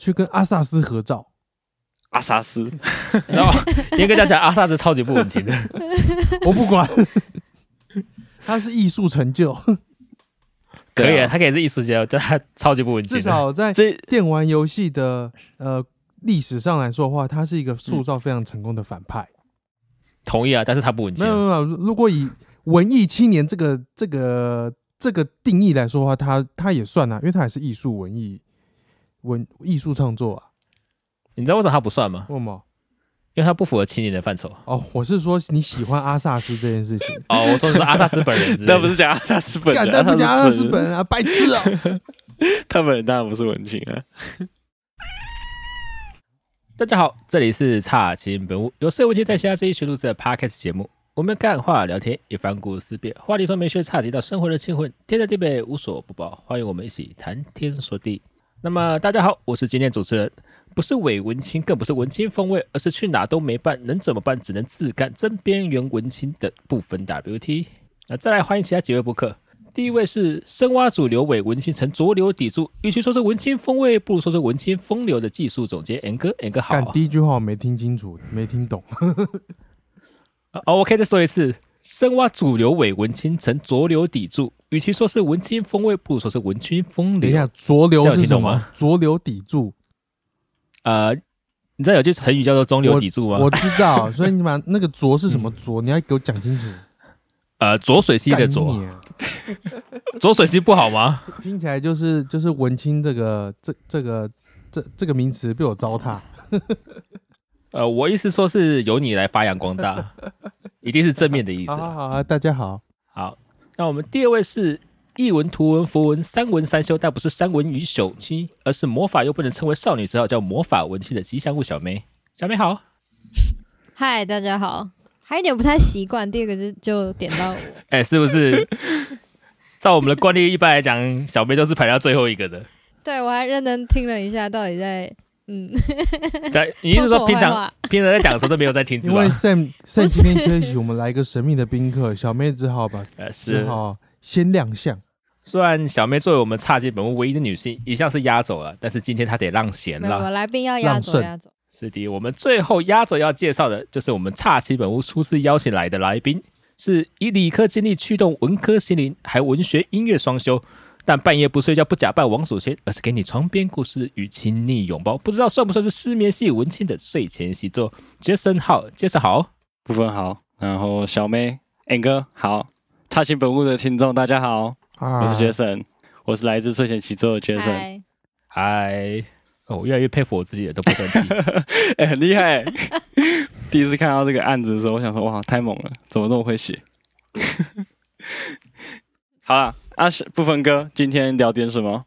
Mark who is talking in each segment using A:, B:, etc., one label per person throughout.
A: 去跟阿萨斯合照。
B: 阿萨斯，
C: 然后严格讲讲，阿萨斯超级不文青的。
A: 我不管，他是艺术成就，
C: 可以他可以是艺术家，但他超级不文青。
A: 至少在
B: 这
A: 电玩游戏的呃历史上来说的话，他是一个塑造非常成功的反派。
C: 同意啊，但是他不文青
A: 没。有，没有如果以文艺青年这个这个这个定义来说的话，他他也算啊，因为他也是艺术文艺文艺术创作啊。
C: 你知道为什么他不算吗？
A: 为什么？
C: 因为他不符合青年的范畴。
A: 哦，我是说你喜欢阿萨斯这件事情，
C: 哦，我说的是阿萨斯本人之类的，
B: 那不是讲阿萨斯本
A: 干
B: 人，
A: 但不讲阿萨斯本人啊，白痴啊！
B: 他本人当然不是文青啊。
C: 大家好，这里是差情本物，由社会期在下这一学录制的 podcast 节目。我们干话聊天，一番故事思辨，话题从美学差级到生活的清混，天南地北无所不包。欢迎我们一起谈天说地。那么大家好，我是今天主持人，不是伪文青，更不是文青风味，而是去哪都没办，能怎么办？只能自干，真边缘文青的部分 WT。那再来欢迎其他几位播客。第一位是深挖主流伪文青成浊流砥柱，与其说是文青风味，不如说是文青风流的技术总监 N 哥，N 哥好。
A: 干第一句话我没听清楚，没听懂。
C: 哦，我可以再说一次，深挖主流伪文青呈浊流砥柱，与其说是文青风味，不如说是文青风流。
A: 等一下，浊流是什么？浊流砥柱，
C: 呃，你知道有句成语叫做中流砥柱吗？
A: 我知道，所以你把那个浊是什么 浊，你要给我讲清楚。
C: 呃，浊水溪的
A: 干
C: 浊，
A: 啊
C: 浊水溪不好吗？
A: 听起来就是就是文青这个这这个这这个名词被我糟蹋。
C: 呃，我意思说是由你来发扬光大，一定是正面的意思
A: 好
C: 啦。
A: 好好，大家好，
C: 好，那我们第二位是译文、图文、符文三文三修，但不是三文与朽妻，而是魔法又不能称为少女，只好叫魔法文青的吉祥物小梅。小梅好，
D: 嗨，大家好，还有点不太习惯。第二个就就点到我，
C: 哎、是不是？照我们的惯例，一般来讲，小梅都是排到最后一个的。
D: 对我还认真听了一下，到底在嗯，
C: 在你是说平常平常在讲的时候都没有在听，是吧
A: 因为？Sam Sam 今天缺席，我们来一个神秘的宾客，小妹只好把
C: 呃，
A: 只
C: 是。
A: 好先亮相。
C: 虽然小妹作为我们差劲本物唯一的女性，一向是压轴了，但是今天她得让贤
D: 了，我
C: 了。
D: 来宾要压走压走。
C: 是的，我们最后压轴要介绍的就是我们差奇本屋初次邀请来的来宾，是以理科经历驱动文科心灵，还文学音乐双修。但半夜不睡觉，不假扮王祖先，而是给你床边故事与亲昵拥抱。不知道算不算是失眠系文青的睡前习作？Jason 好，Jason 好。
B: 部分好，然后小妹、N 哥好，差行本物的听众大家好，
A: 啊
B: 我是 Jason，我是来自睡前习作的 Jason，
D: 嗨，
C: 嗨，哦，我越来越佩服我自己了，都不断气。
B: 哎、很厉害。第一次看到这个案子的时候，我想说哇，太猛了，怎么这么会写？好了，啊，是部分哥，今天聊点什么？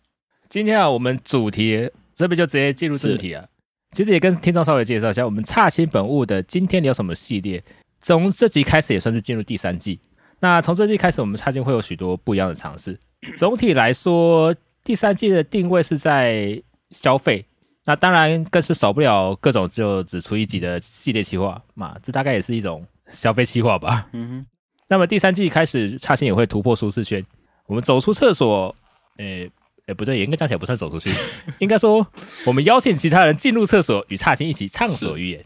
C: 今天啊，我们主题这边就直接进入正题啊。其实也跟听众稍微介绍一下，我们差清本物的今天聊什么系列。从这集开始也算是进入第三季。那从这季开始，我们差清会有许多不一样的尝试。总体来说，第三季的定位是在消费。那当然更是少不了各种就只出一集的系列企划嘛，这大概也是一种消费企划吧。
B: 嗯
C: 那么第三季开始，差星也会突破舒适圈。我们走出厕所，诶、诶、不对，应该讲起来不算走出去，应该说我们邀请其他人进入厕所，与差星一起畅所欲言。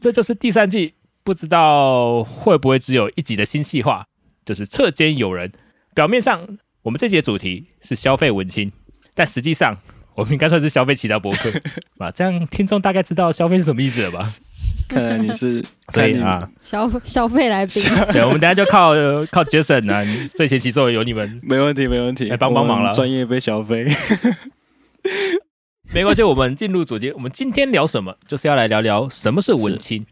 C: 这就是第三季，不知道会不会只有一集的新计划，就是侧间有人。表面上我们这节主题是消费文青，但实际上我们应该算是消费其他博客吧？这样听众大概知道消费是什么意思了吧？
B: 哼，看来你是，
C: 所以啊，
D: 消消费来宾，
C: 对，我们等下就靠靠 Jason 啊，最前期作有你们
B: 没问题，没问题，
C: 来帮帮忙了
B: 专业被消费。
C: 没关系，我们进入主题。我们今天聊什么？就是要来聊聊什么是文青，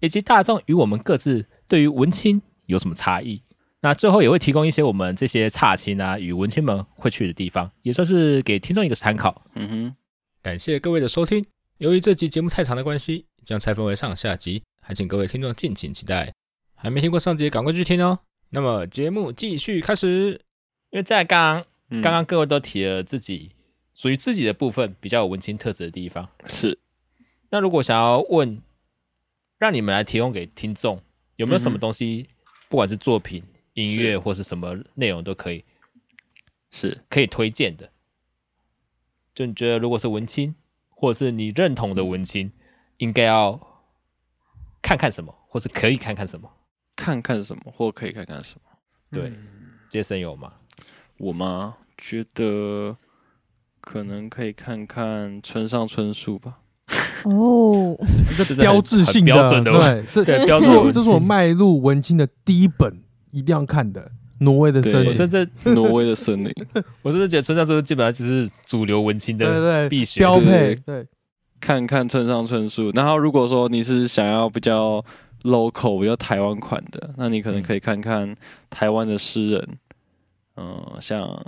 C: 以及大众与我们各自对于文青有什么差异。那最后也会提供一些我们这些差青啊与文青们会去的地方，也算是给听众一个参考。
B: 嗯哼，
C: 感谢各位的收听。由于这集节目太长的关系，将拆分为上下集，还请各位听众敬请期待。还没听过上集，赶快去听哦。那么节目继续开始，因为在刚刚
B: 嗯
C: 刚刚各位都提了自己属于自己的部分比较有文青特质的地方。
B: 是
C: 那如果想要问，让你们来提供给听众，有没有什么东西，不管是作品、音乐或是什么内容都可以，
B: 是，
C: 可以推荐的？就你觉得如果是文青，或者是你认同的文青，应该要看看什么，或是可以看看什么？
B: 看看什么，或可以看看什么？
C: 对，杰森有吗？
B: 我吗？觉得可能可以看看村上春树吧。
D: 哦，
A: 这标志性
C: 很标准的
A: 对，这
C: 对
A: 这
C: 标准的文
A: 是我这是我迈入文青的第一本一定要看的《挪威的森林
C: 我》。甚至
B: 挪威的森林，
C: 我甚至觉得村上春树基本上就是主流文青
A: 对
C: 的
A: 对
C: 必选。
A: 标
B: 对
A: 配对，
B: 看看村上春树。然后如果说你是想要比较 local、比较台湾款的，那你可能可以看看台湾的诗人，嗯、像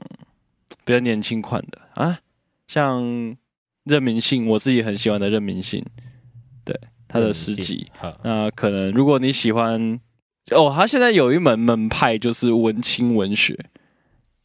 B: 比较年轻款的啊，像任明信，我自己很喜欢的任明信，对他的诗集。
C: 好，
B: 那可能如果你喜欢，哦，他现在有一门门派就是文青文学，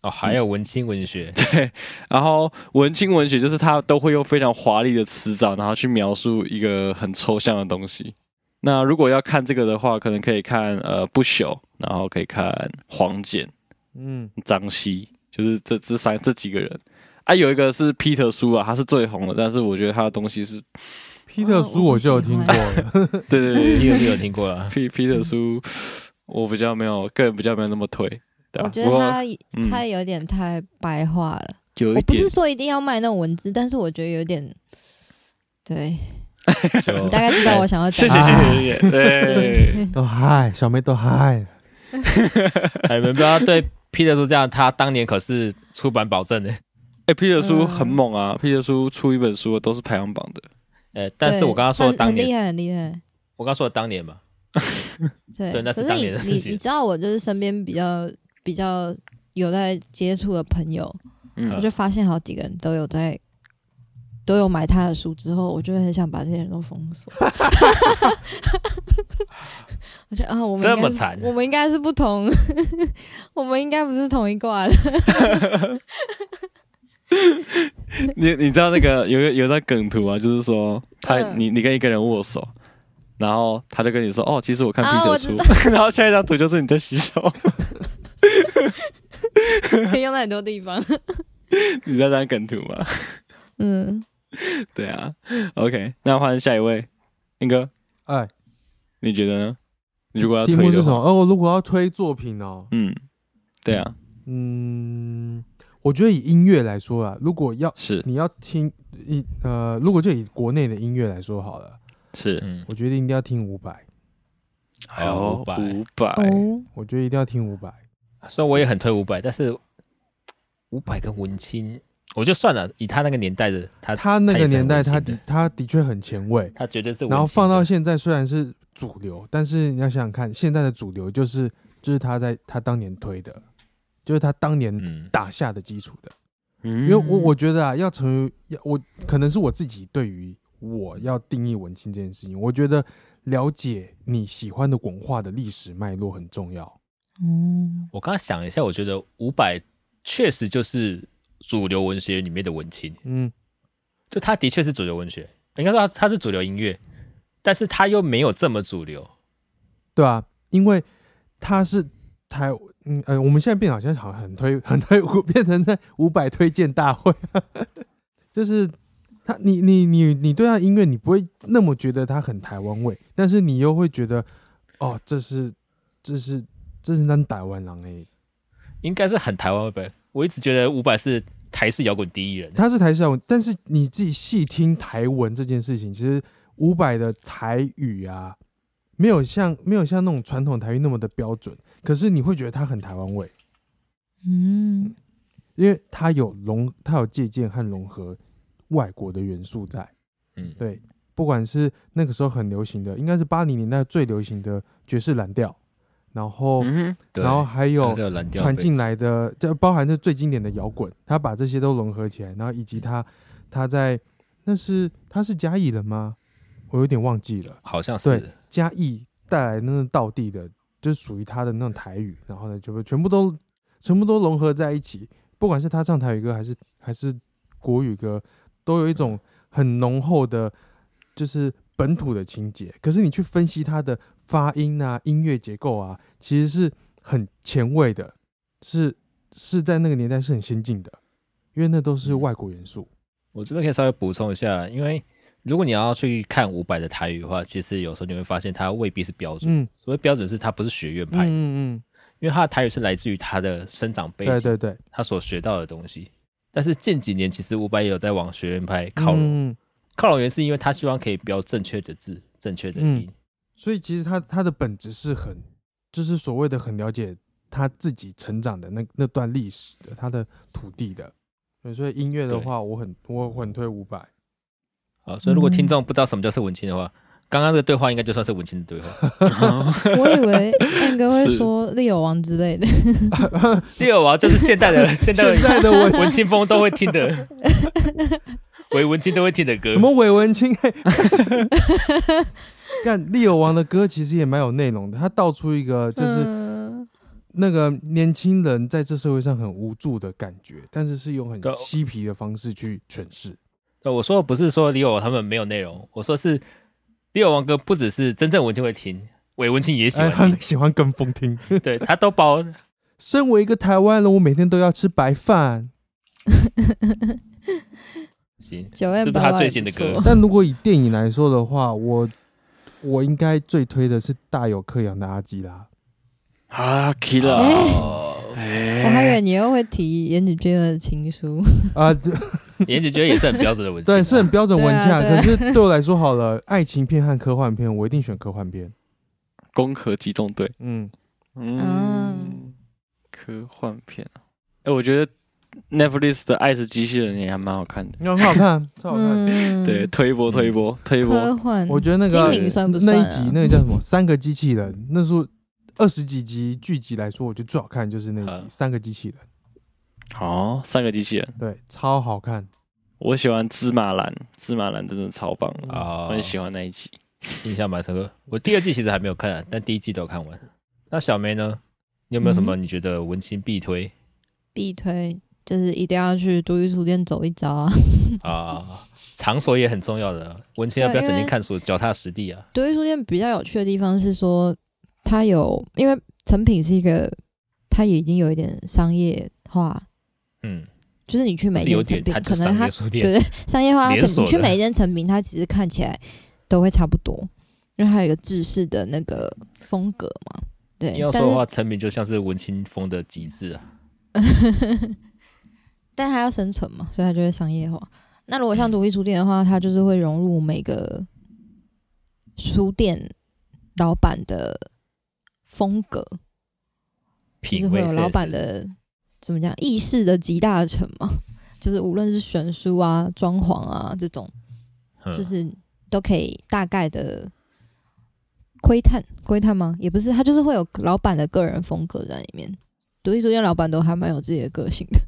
C: 哦，还有文青文学，
B: 对，然后文青文学就是他都会用非常华丽的词藻，然后去描述一个很抽象的东西。那如果要看这个的话，可能可以看呃不朽，然后可以看黄简、
A: 嗯，
B: 张希，就是这这三这几个人啊。有一个是 Peter 书啊，他是最红的，但是我觉得他的东西是，
A: Peter 书我就有听过了，
B: 对对对
C: 你有你有听过了
B: ？，P Peter 书我比较没有，个人比较没有那么推。
D: 我觉得他
B: 嗯
D: 他有点太白话了。
B: 有一点
D: 我不是说一定要卖那种文字，但是我觉得有点，对 你大概知道我想要讲
B: 谢谢
D: 什么。
B: 谢谢谢谢，对，
A: 都嗨，小妹都嗨，
C: 哎你们不要对 Peter 说这样，他当年可是出版保证的。
B: 哎，Peter 书
D: 嗯
B: 很猛啊，Peter 书出一本书都是排行榜的。
C: 呃，但是我刚刚说的当年，
D: 很很厉害，很厉害。
C: 我刚刚说的当年嘛，
D: 对，
C: 对那是
D: 可是你
C: 当年的事情
D: 你你知道，我就是身边比较比较有在接触的朋友，
B: 嗯
D: 我就发现好几个人都有在都有买他的书，之后我就会很想把这些人都封锁。我觉得啊，我们应该是
C: 这么惨
D: 我们应该是不同，我们应该不是同一挂的。
B: 你你知道那个有有张梗图啊，就是说他
D: 嗯
B: 你你跟一个人握手，然后他就跟你说哦，其实我看
D: 啊
B: Peter
D: 我
B: 书，然后下一张图就是你在洗手，
D: 可以用在很多地方。
B: 你知道这张梗图吗？
D: 嗯，
B: 对啊，OK，那换下一位，英哥，
A: 哎，
B: 你觉得呢？你如果要推的话
A: 目是什么？哦，我如果要推作品哦，
B: 嗯，对啊，
A: 嗯，我觉得以音乐来说啊，如果要
B: 是
A: 你要听一呃，如果就以国内的音乐来说好了，
B: 是，
C: 嗯，
A: 我觉得一定要听伍佰，
C: 还有五百。
B: 五百，
D: 哦，
A: 我觉得一定要听伍佰。
C: 虽然我也很推五百，但是五百跟文青，我就算了，以他那个年代的他，
A: 他那个
C: 也是很
A: 年代，
C: 文青的
A: 他的他的确很前卫，
C: 他绝对是文青的，
A: 然后放到现在虽然是主流，但是你要想想看，现在的主流就是就是他在他当年推的，就是他当年
C: 嗯，
A: 打下的基础的。
B: 因
A: 因为我我觉得啊，要成为要我可能是我自己对于我要定义文青这件事情，我觉得了解你喜欢的文化的历史脉络很重要。
D: 嗯，
C: 我刚刚想了一下，我觉得五百确实就是主流文学里面的文青，
A: 嗯，
C: 就他的确是主流文学，应该说他他是主流音乐，但是他又没有这么主流。
A: 对啊，因为他是台嗯呃，我们现在变好像好像很推很推，变成在五百推荐大会，就是他你你你你对他音乐，你不会那么觉得他很台湾味，但是你又会觉得哦，这是这是这是咱台湾人诶，
C: 应该是很台湾呗。我一直觉得伍佰是台式摇滚第一人，
A: 他是台式摇滚，但是你自己细听台文这件事情，其实伍佰的台语啊，没有像没有像那种传统台语那么的标准，可是你会觉得他很台湾味。
D: 嗯，
A: 因为它有融，它有借鉴和融合外国的元素在。
C: 嗯，
A: 对，不管是那个时候很流行的，应该是八零年代最流行的爵士蓝调，然后、
B: 嗯
A: 然后还有
C: 蓝调
A: 传进来的，就包含是最经典的摇滚，他把这些都融合起来，然后以及他他在那是他是嘉义人吗？我有点忘记了。
C: 好像
A: 对
C: 是
A: 嘉义带来那种道地的，就是属于他的那种台语，然后呢，就全部都全部都融合在一起。不管是他唱台语歌还是还是国语歌，都有一种很浓厚的，就是本土的情节。可是你去分析他的发音啊、音乐结构啊，其实是很前卫的，是是在那个年代是很先进的，因为那都是
C: 嗯
A: 外国元素。
C: 我这边可以稍微补充一下，因为如果你要去看伍佰的台语的话，其实有时候你会发现他未必是标准。
A: 嗯
C: 所谓标准是他不是学院
A: 嗯
C: 派，
A: 嗯
C: 因为他的台语是来自于他的生长背
A: 嗯，
C: 景，
A: 对对对，
C: 他所学到的东西。但是近几年，其实伍佰也有在往学院派靠拢。
A: 嗯，
C: 靠拢原因是因为他希望可以标正确的字、正确的音。
A: 所以其实他他的本质是很，就是所谓的很了解他自己成长的那那段历史的，他的土地的。所以音乐的
C: 对
A: 话，我很我很推伍佰。
C: 好，所以如果听众不知道什么叫是文青的话，刚刚这个对话应该就算是文青的对话。
D: 我以为燕哥会说利友王之类的，
C: 第二王就是现代的 现代
A: 的文
C: 文青风都会听的，伪文青都会听的歌。
A: 什么伪文青？嘿看利友王的歌其实也蛮有内容的，他道出一个就是
D: 嗯
A: 那个年轻人在这社会上很无助的感觉，但是是用很嬉皮的方式去诠释。
C: 呃我说的不是说李友他们没有内容，我说是李友王哥不只是真正文青会听，伪文青也喜
A: 哎，
C: 欢
A: 喜欢跟风听。
C: 对他都包。
A: 身为一个台湾人，我每天都要吃白饭。
C: 行，是不是他最新的歌？
A: 但如果以电影来说的话，我我应该最推的是大有克洋的阿基拉。
B: 啊
C: 哦，
B: 哎。
D: 我还以为你又会提颜子君的情书，
A: 啊，对
C: 颜值觉得也是很标准的文青啊，
A: 对，是很标准文青啊。可是对我来说，好了，爱情片和科幻片，我一定选科幻片。
B: 攻壳机动队，
A: 嗯，
B: 嗯，科幻片啊，哎，我觉得 Netflix 的《爱是机器人》也还蛮好看的，
A: 很好看，超好看。
D: 嗯，
B: 对，，推一波，推一波，推一波，
D: 科幻，
A: 我觉得那
D: 精
A: 个
D: 灵算不算啊？
A: 那一集那个叫什么？三个机器人，那是二十几集剧集来说，我觉得最好看就是那一集
C: 嗯
A: 三个机器人，
B: 哦，三个机器人，
A: 对，超好看。
B: 我喜欢芝麻蓝，芝麻蓝真的超棒，
C: 啊，
B: 我很喜欢那一集。
C: 印象蛮深刻。我第二季其实还没有看、啊，但第一季都看完。那小梅呢？你有没有什么你觉得文青必推
D: 必推，就是一定要去独立书店走一遭啊！
C: 啊？场所也很重要的，文青要不要整天看书，脚踏实地啊？
D: 独立书店比较有趣的地方是说，它有因为成品是一个，它也已经有一点商业化，
C: 嗯，
D: 就是你去每
C: 是有
D: 间成品，可能它对商业化，它可能你去每一间成品，它其实看起来都会差不多，因为它有一个制式的那个风格嘛。对，
C: 要说的话，成品就像是文青风的极致啊。
D: 但它要生存嘛，所以它就会商业化。那如果像独立书店的话，它就是会融入每个书店老板的风格，就是
C: 品味
D: 会有老板的怎么讲意识的集大成嘛，就是无论是选书啊、装潢啊这种，
C: 嗯
D: 就是都可以大概的窥探窥探吗？也不是，他就是会有老板的个人风格在里面。独立书店老板都还蛮有自己的个性的。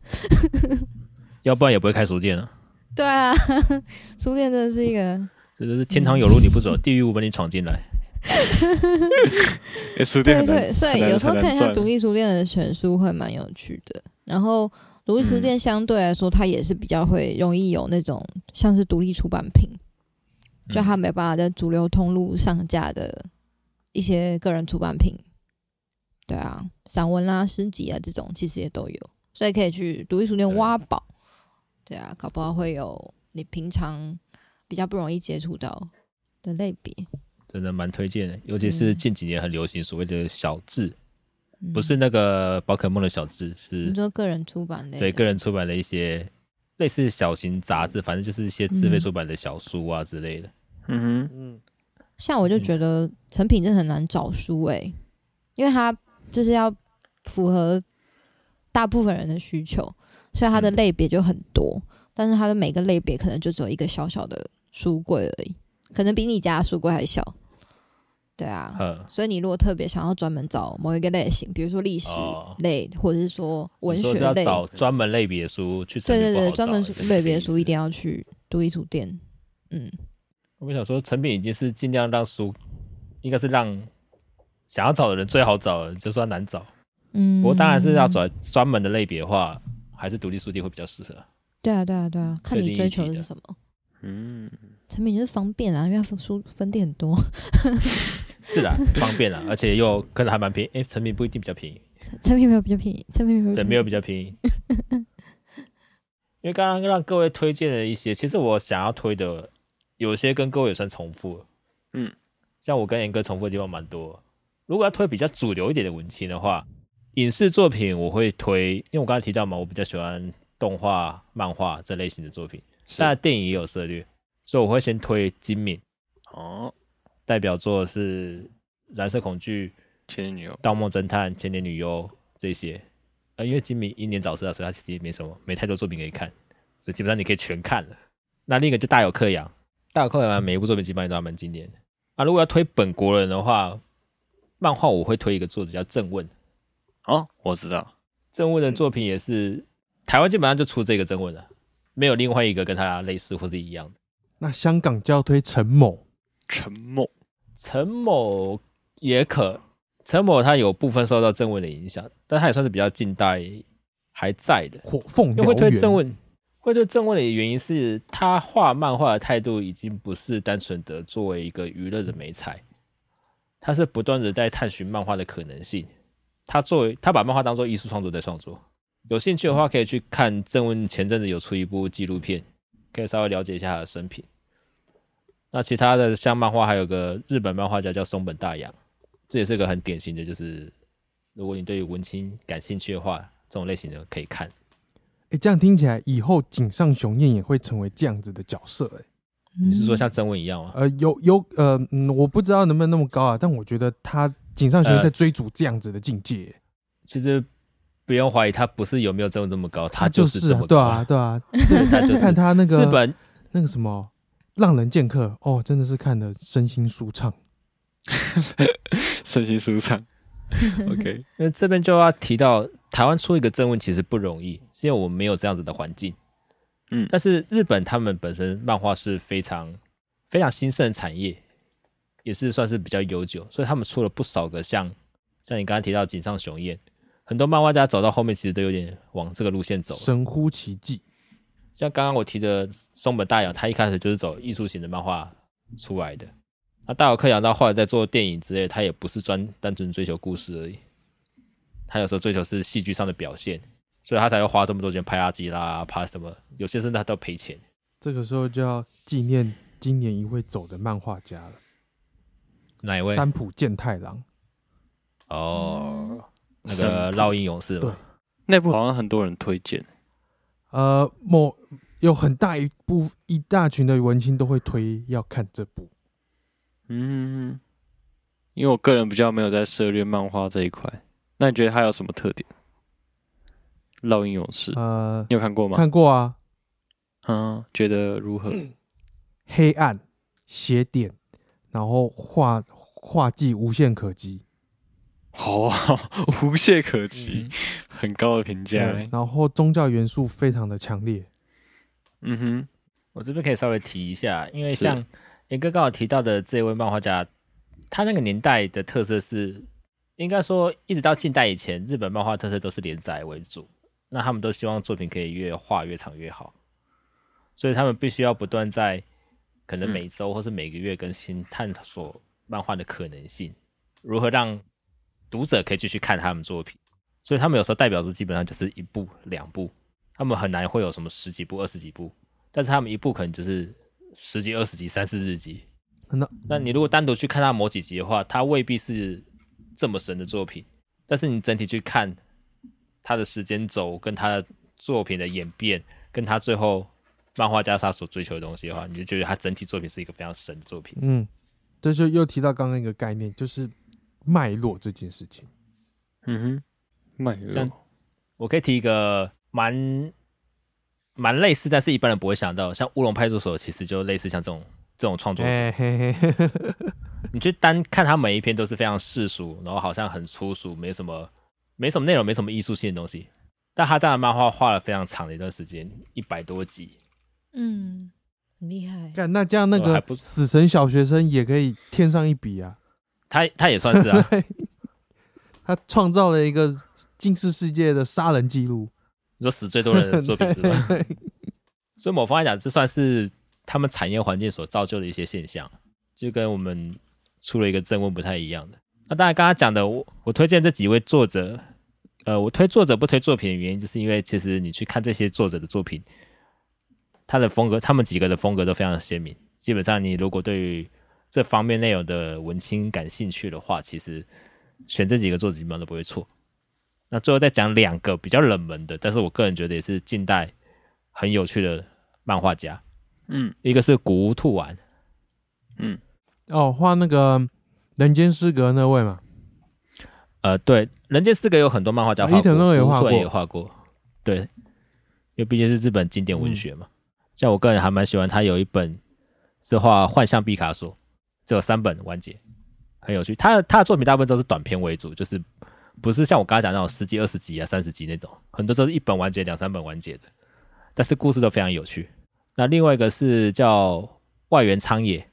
C: 要不然也不会开书店了。
D: 对啊，书店真的是一个
C: 这就是天堂有路你不走，地狱无门你闯进来。
B: 哎，书店
D: 对，
B: 很难，
D: 所以所以有时候看一下独立书店的选书会蛮有趣的。然后独立书店相对来说，它也是比较会容易有那种像是独立出版品，就它没办法在主流通路上架的一些个人出版品。对啊，散文啦、诗集啊这种其实也都有，所以可以去独立书店挖宝。对啊，搞不好会有你平常比较不容易接触到的类别。
C: 真的蛮推荐的，尤其是
D: 嗯。
C: 近几年很流行所谓的小志，
D: 嗯。
C: 不是那个宝可梦的小志，是
D: 你说个人出版的，
C: 对个人出版的一些类似小型杂志，反正就是一些自费
D: 嗯
C: 出版的小书啊之类的。
B: 嗯哼，
A: 嗯，
D: 像我就觉得成品真的很难找书诶、因为它就是要符合大部分人的需求，所以它的
C: 嗯。
D: 类别就很多，但是它的每个类别可能就只有一个小小的书柜而已，可能比你家的书柜还小。对啊，
C: 呵，
D: 所以你如果特别想要专门找某一个类型，比如说历史
C: 哦
D: 类，或者是说文学类，
C: 找专门类别的书去成
D: 对对对，专门类别的书一定要去独立书店。嗯，
C: 我想说，成品已经是尽量让书，应该是让想要找的人最好找的，就算难找。
D: 嗯，
C: 不过当然是要找专门的类别的话，还是独立书店会比较适合。
D: 对啊，对啊，对啊，看你追求的是什么。
B: 嗯，
D: 成品就是方便啊，因为它分书分店很多。
C: 是啦，方便了，而且又可能还蛮便宜。哎、成品不一定比较便宜，
D: 成品没有比较便宜，成品没有
C: 对，没有比较便宜。因为刚刚让各位推荐的一些，其实我想要推的有些跟各位也算重复。
B: 嗯，
C: 像我跟严哥重复的地方蛮多。如果要推比较主流一点的文青的话，影视作品我会推，因为我刚才提到嘛，我比较喜欢动画、漫画这类型的作品，
B: 是
C: 当然电影也有涉猎，所以我会先推金敏，
B: 哦，
C: 代表作是《蓝色恐惧》《
B: 千年女友
C: 盗梦侦探》《千年女优》这些。呃，因为金明英年早逝啊，所以他其实也没什么，没太多作品可以看，所以基本上你可以全看了。那另一个就大有克洋，大有克洋每一部作品基本上都还蛮经典的。啊，如果要推本国人的话，漫画我会推一个作者叫郑问，
B: 哦，我知道，
C: 郑问的作品也是台湾基本上就出这个郑问了，没有另外一个跟他类似或是一样的。
A: 那香港就要推陈某，
B: 陈梦
C: 陈某也可，陈某他有部分受到郑问的影响，但他也算是比较近代还在的。
A: 火凤
C: 会
A: 燎原
C: 推郑问，会推郑问的原因是他画漫画的态度已经不是单纯的作为一个娱乐的美材，他是不断的在探寻漫画的可能性。他作为他把漫画当做艺术创作在创作。有兴趣的话，可以去看郑问前阵子有出一部纪录片，可以稍微了解一下他的生平。那其他的像漫画，还有个日本漫画家叫松本大洋，这也是个很典型的，就是如果你对于文青感兴趣的话，这种类型的可以看。
A: 哎，这样听起来以后井上雄彦也会成为这样子的角色、哎，
C: 你是说像曾文一样吗？
A: 呃，有有呃、嗯，我不知道能不能那么高啊，但我觉得他井上雄彦
C: 呃
A: 在追逐这样子的境界、
C: 其实不用怀疑，他不是有没有这么这么高，
A: 他
C: 就
A: 就是对啊，，对啊，
C: 就是
A: 看他那个
C: 日本
A: 那个什么《浪人剑客》，哦，真的是看得身心舒畅。
B: 身心舒畅。OK，
C: 那这边就要提到，台湾出一个正文其实不容易，是因为我们没有这样子的环境。
B: 嗯
C: 但是日本他们本身漫画是非常非常兴盛的产业，也是算是比较悠久，所以他们出了不少个像像你刚刚提到井上雄彦，很多漫画家走到后面其实都有点往这个路线走了。
A: 神乎其技，
C: 像刚刚我提的松本大洋，他一开始就是走艺术型的漫画出来的。那大有克洋到后来在做电影之类，他也不是专单纯追求故事而已，他有时候追求是戏剧上的表现，所以他才会花这么多钱拍阿基拉、拍什么，有些甚至他都赔钱。
A: 这个时候就要纪念今年一位走的漫画家了，
C: 哪一位？
A: 三浦健太郎。
C: 哦，那
B: 三
C: 个烙印勇士对，
B: 那部好像很多人推荐。
A: 呃，某有很大一部一大群的文青都会推要看这部。
B: 嗯，因为我个人比较没有在涉猎漫画这一块，那你觉得它有什么特点？烙印勇士，
A: 呃，
B: 你有看过吗？
A: 看过啊，
B: 嗯，觉得如何？
A: 黑暗邪点，然后画画技无限可及，
B: 哦，无懈可击，很高的评价。
A: 然后宗教元素非常的强烈。
B: 嗯哼，
C: 我这边可以稍微提一下，因为像严哥刚好提到的这位漫画家，他那个年代的特色是，应该说一直到近代以前，日本漫画特色都是连载为主，那他们都希望作品可以越画越长越好，所以他们必须要不断在可能每周或是每个月更新，探索漫画的可能性，如何让读者可以继续看他们作品，所以他们有时候代表作基本上就是一部两部，他们很难会有什么十几部、二十几部。但是他们一部可能就是十几、二十集、三四十集。
A: 那
C: 那你如果单独去看他某几集的话，他未必是这么神的作品。但是你整体去看他的时间轴，跟他的作品的演变，跟他最后漫画家他所追求的东西的话，你就觉得他整体作品是一个非常神的作品。
A: 嗯，这就又提到刚刚一个概念，就是脉络这件事情。
B: 嗯哼，脉
C: 像
B: 络，
C: 我可以提一个蛮蛮类似，但是一般人不会想到，像乌龙派出所其实就类似像这种这种创作者。
A: 哎嘿嘿，
C: 你去单看他每一篇都是非常世俗，然后好像很粗俗，没什么没什么内容，没什么艺术性的东西。但他这样的漫画画了非常长的一段时间，一百多集，
D: 嗯，很厉害。
A: 干那这样那个死神小学生也可以添上一笔啊！
C: 他他也算是啊，
A: 他创造了一个近世世界的杀人记录。
C: 你说死最多人的作品是吧？所以某方面讲，这算是他们产业环境所造就的一些现象，就跟我们出了一个正问不太一样的。那当然，刚刚讲的，我我推荐这几位作者，呃，我推作者不推作品的原因，就是因为其实你去看这些作者的作品，他的风格，他们几个的风格都非常的鲜明。基本上，你如果对于这方面内容的文青感兴趣的话，其实选这几个作者基本上都不会错。那最后再讲两个比较冷门的，但是我个人觉得也是近代很有趣的漫画家，
B: 嗯
C: 一个是古屋兔丸，
B: 嗯，
A: 哦，画那个人间失格那位嘛，
C: 呃，对，《人间失格》有很多漫画家画过，
A: 伊藤润也画过
C: 古屋兔丸也画过，对，因为毕竟是日本经典文学嘛。像我个人还蛮喜欢他有一本是画幻象毕卡索，只有三本完结，很有趣。他他的作品大部分都是短篇为主，就是不是像我刚才讲那种十几、二十集啊、三十集那种，很多都是一本完结、两三本完结的，但是故事都非常有趣。那另外一个是叫外援苍野，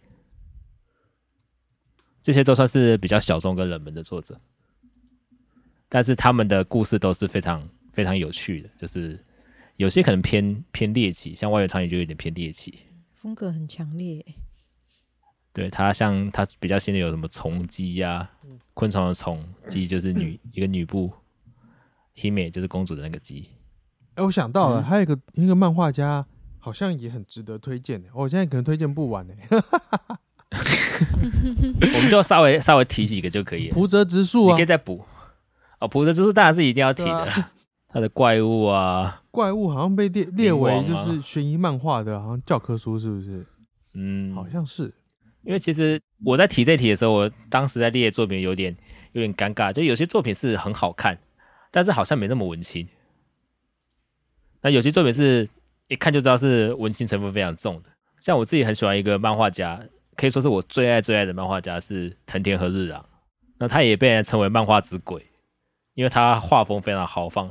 C: 这些都算是比较小众跟冷门的作者，但是他们的故事都是非常非常有趣的，就是有些可能偏偏猎奇，像外援苍野就有点偏猎奇。
D: 风格很强烈，
C: 对他像他比较新的有什么虫姬呀、昆虫的虫姬就是女一个女部，hime 就是公主的那个姬。
A: 哎，我想到了，
B: 嗯
A: 还有一个一个漫画家，好像也很值得推荐的。我现在可能推荐不完呢。
C: 我们就稍微稍微提几个就可以了。
A: 蒲泽直树啊
C: 你可以，再补。哦，蒲泽直树当然是一定要提的
A: 对
C: 啦，它的怪物啊，
A: 怪物好像被列列为就是悬疑漫画的，好像教科书是不是？
C: 嗯，
A: 好像是。
C: 因为其实我在提这题的时候，我当时在列作品有点有点尴尬，就有些作品是很好看，但是好像没那么文青。那有些作品是一看就知道是文青成分非常重的，像我自己很喜欢一个漫画家，可以说是我最爱最爱的漫画家是藤田和日郎，那他也被人称为漫画之鬼，因为他画风非常豪放。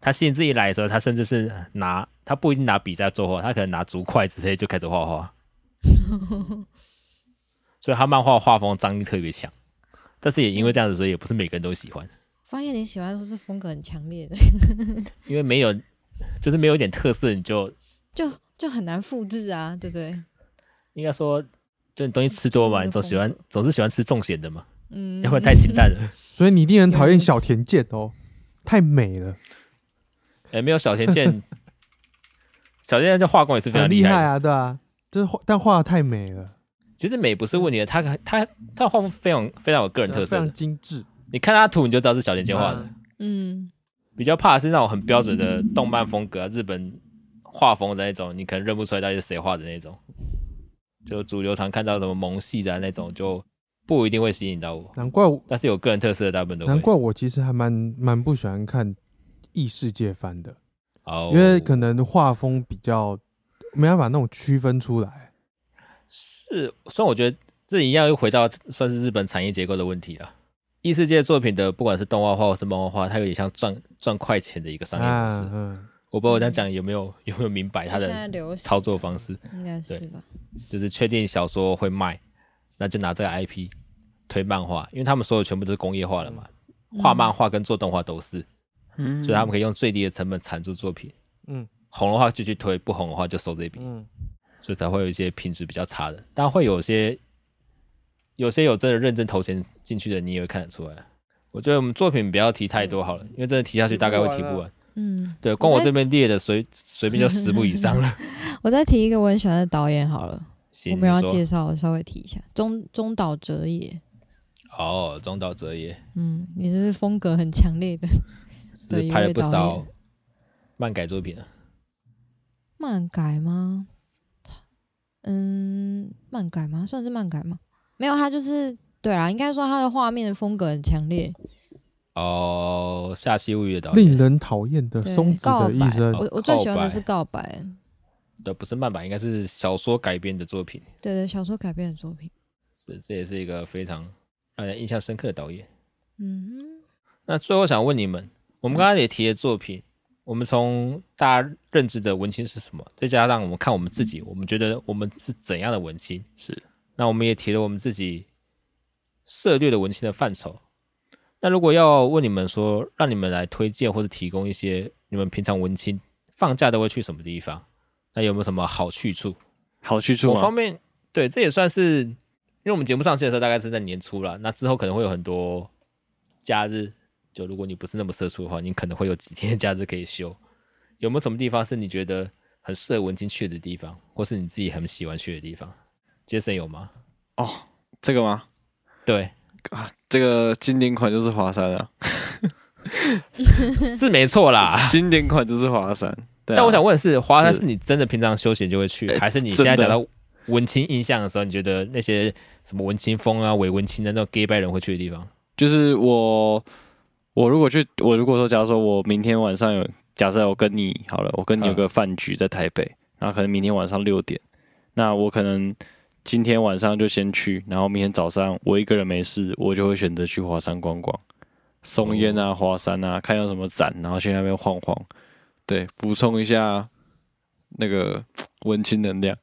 C: 他兴致一来的时候，他甚至是拿他不一定拿笔在作画，他可能拿竹筷之类就开始画画。所以他漫画画风张力特别强，但是也因为这样子，所以也不是每个人都喜欢，
D: 发现你喜欢的都是风格很强烈的，
C: 因为没有，就是没有一点特色，你就
D: 就就很难复制啊，对不对？
C: 应该说，就你东西吃多嘛，你总喜欢总是喜欢吃重咸的嘛，
D: 嗯，
C: 要不然太清淡了。
A: 所以你一定很讨厌小田健哦，太美了，
C: 哎、没有小田健，小田健这画工也是非常厉害的。
A: 厉害啊，对啊，就是画但画的太美了，
C: 其实美不是问题的，他他他的画风非常非常有个人特色
A: 非常。精致。
C: 你看他图，你就知道是小田健画的。
D: 嗯，
C: 比较怕的是那种很标准的动漫风格、啊，日本画风的那种，你可能认不出来到底是谁画的那种。就主流常看到什么萌系的、啊、那种，就不一定会吸引到我。
A: 难怪我，
C: 但是有个人特色的，大部分都。
A: 难怪我其实还蛮蛮不喜欢看异世界番的，
C: 哦，
A: 因为可能画风比较没办法那种区分出来。
C: 是，虽然我觉得这一样又回到算是日本产业结构的问题了。异世界作品的，不管是动画化或是漫画化，它有点像赚赚快钱的一个商业模式。
A: 啊，嗯，
C: 我不知道我这样讲有没有有没有明白它的操作方式。
D: 应该是吧？
C: 就是确定小说会卖，那就拿这个 IP 推漫画，因为他们所有全部都是工业化了嘛，画漫画跟做动画都是，
B: 嗯
C: 所以他们可以用最低的成本产出作品。
A: 嗯，
C: 红的话就去推，不红的话就收这笔，
A: 嗯，
C: 所以才会有一些品质比较差的。但会有些有些有真的认真投钱进去的，你也会看得出来。我觉得我们作品不要提太多好了，因为真的提下去大概会提不完。
D: 嗯，
C: 对，光我这边列的随随便就十部以上了。
D: 我再提一个我很喜欢的导演好了，
C: 行，
D: 我们要介绍，稍微提一下中中岛哲也，
C: 哦，中岛哲也
D: 嗯，也是风格很强烈的
C: 是拍了不少。漫改作品啊。
D: 漫改吗？嗯，漫改吗？算是漫改吗？没有，他就是对啦，应该说他的画面的风格很强烈。
C: 哦，下期物语的导演令，
A: 人讨厌的
D: 对
A: 松子
D: 告白
A: 的一生，
D: 我我最喜欢的是告白，
C: 的不是漫版，应该是小说改编的作品。
D: 对对，小说改编的作品。
C: 是，这也是一个非常让人印象深刻的导演。
D: 嗯哼
C: 那最后想问你们，我们刚刚也提了作品，我们从大家认知的文青是什么，再加上我们看我们自己，我们觉得我们是怎样的文青？
B: 是
C: 那我们也提了我们自己涉猎的文青的范畴。那如果要问你们说，让你们来推荐或者提供一些你们平常文青放假都会去什么地方，那有没有什么好去处？
B: 好去处吗？
C: 某方面，对，这也算是，因为我们节目上线的时候大概是在年初了，那之后可能会有很多假日，就如果你不是那么社畜的话，你可能会有几天假日可以休。有没有什么地方是你觉得很适合文青去的地方，或是你自己很喜欢去的地方。杰森有吗？
B: 哦，这个吗？
C: 对啊，
B: 这个经典款就是华山啊，
C: 是没错啦。
B: 经典款就是华山。对啊
C: 但我想问的是，华山
B: 是
C: 是你真的平常休闲就会去，
B: 呃
C: 还是你现在讲到文青印象的时候，你觉得那些什么文青风啊、伪文青的那种 gay 拜人会去的地方？
B: 就是我，我如果去，我如果说，假如说我明天晚上有，假设我跟你好了，我跟你有个饭局在台北，然后可能明天晚上六点，那我可能今天晚上就先去，然后明天早上我一个人没事，我就会选择去华山逛逛，松烟啊、华山啊，看有什么展，然后去那边晃晃，对，补充一下那个 文青能量，